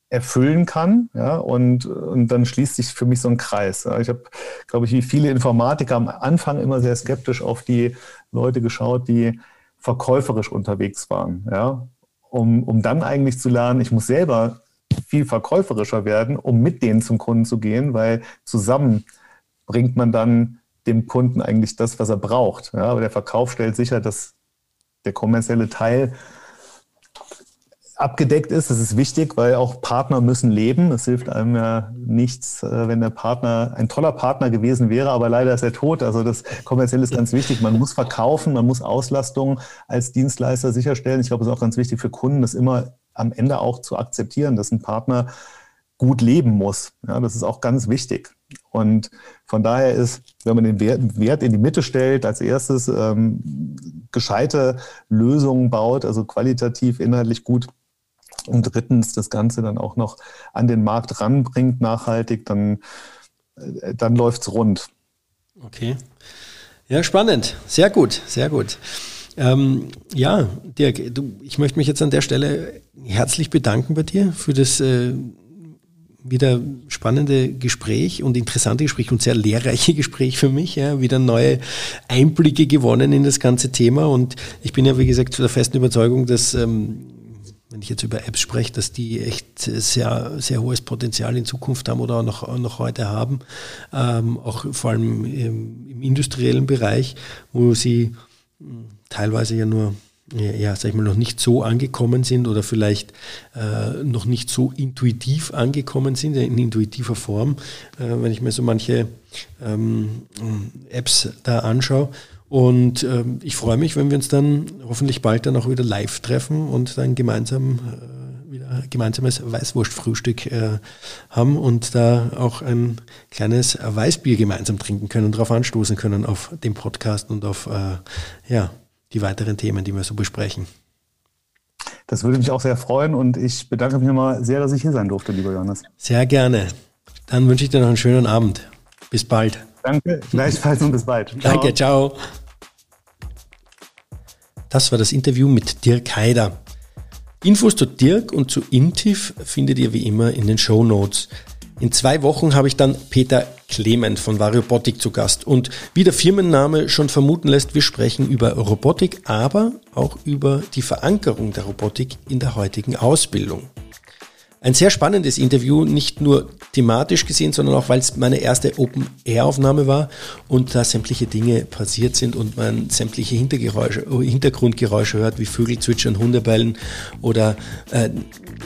erfüllen kann. Ja, und, und dann schließt sich für mich so ein Kreis. Ich habe, glaube ich, wie viele Informatiker am Anfang immer sehr skeptisch auf die Leute geschaut, die verkäuferisch unterwegs waren. Ja, um, um dann eigentlich zu lernen, ich muss selber viel verkäuferischer werden, um mit denen zum Kunden zu gehen, weil zusammen bringt man dann dem Kunden eigentlich das, was er braucht. Ja, aber der Verkauf stellt sicher, dass der kommerzielle Teil abgedeckt ist. Das ist wichtig, weil auch Partner müssen leben. Es hilft einem ja nichts, äh, wenn der Partner ein toller Partner gewesen wäre, aber leider ist er tot. Also das kommerziell ist ganz wichtig. Man muss verkaufen, man muss Auslastung als Dienstleister sicherstellen. Ich glaube, es ist auch ganz wichtig für Kunden, dass immer am Ende auch zu akzeptieren, dass ein Partner gut leben muss. Ja, das ist auch ganz wichtig. Und von daher ist, wenn man den Wert, Wert in die Mitte stellt, als erstes ähm, gescheite Lösungen baut, also qualitativ, inhaltlich gut, und drittens das Ganze dann auch noch an den Markt ranbringt, nachhaltig, dann, äh, dann läuft es rund. Okay. Ja, spannend. Sehr gut, sehr gut. Ähm, ja, Dirk, du, ich möchte mich jetzt an der Stelle herzlich bedanken bei dir für das äh, wieder spannende Gespräch und interessante Gespräch und sehr lehrreiche [laughs] Gespräch für mich. Ja, wieder neue Einblicke gewonnen in das ganze Thema und ich bin ja, wie gesagt, zu der festen Überzeugung, dass ähm, wenn ich jetzt über Apps spreche, dass die echt sehr, sehr hohes Potenzial in Zukunft haben oder auch noch, noch heute haben, ähm, auch vor allem im, im industriellen Bereich, wo sie hm, teilweise ja nur ja, sag ich mal, noch nicht so angekommen sind oder vielleicht äh, noch nicht so intuitiv angekommen sind, in intuitiver Form, äh, wenn ich mir so manche ähm, Apps da anschaue. Und ähm, ich freue mich, wenn wir uns dann hoffentlich bald dann auch wieder live treffen und dann gemeinsam äh, wieder gemeinsames Weißwurstfrühstück äh, haben und da auch ein kleines Weißbier gemeinsam trinken können und darauf anstoßen können auf dem Podcast und auf äh, ja, die weiteren Themen, die wir so besprechen. Das würde mich auch sehr freuen und ich bedanke mich nochmal sehr, dass ich hier sein durfte, lieber Johannes. Sehr gerne. Dann wünsche ich dir noch einen schönen Abend. Bis bald. Danke, gleichfalls und bis bald. Ciao. Danke, ciao. Das war das Interview mit Dirk Haider. Infos zu Dirk und zu Intiv findet ihr wie immer in den Show Notes. In zwei Wochen habe ich dann Peter Clement von Variobotik zu Gast. Und wie der Firmenname schon vermuten lässt, wir sprechen über Robotik, aber auch über die Verankerung der Robotik in der heutigen Ausbildung. Ein sehr spannendes Interview, nicht nur thematisch gesehen, sondern auch, weil es meine erste Open-Air-Aufnahme war und da sämtliche Dinge passiert sind und man sämtliche Hintergeräusche, Hintergrundgeräusche hört, wie Vögel zwitschern, Hunde bellen oder äh,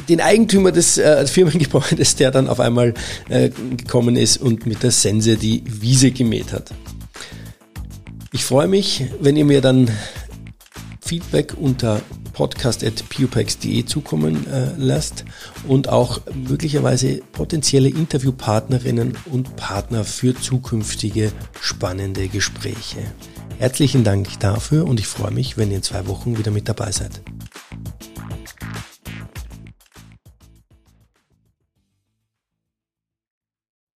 den Eigentümer des äh, Firmengebäudes, der dann auf einmal äh, gekommen ist und mit der Sense die Wiese gemäht hat. Ich freue mich, wenn ihr mir dann Feedback unter podcast.pupex.de zukommen äh, lasst und auch möglicherweise potenzielle Interviewpartnerinnen und Partner für zukünftige spannende Gespräche. Herzlichen Dank dafür und ich freue mich, wenn ihr in zwei Wochen wieder mit dabei seid.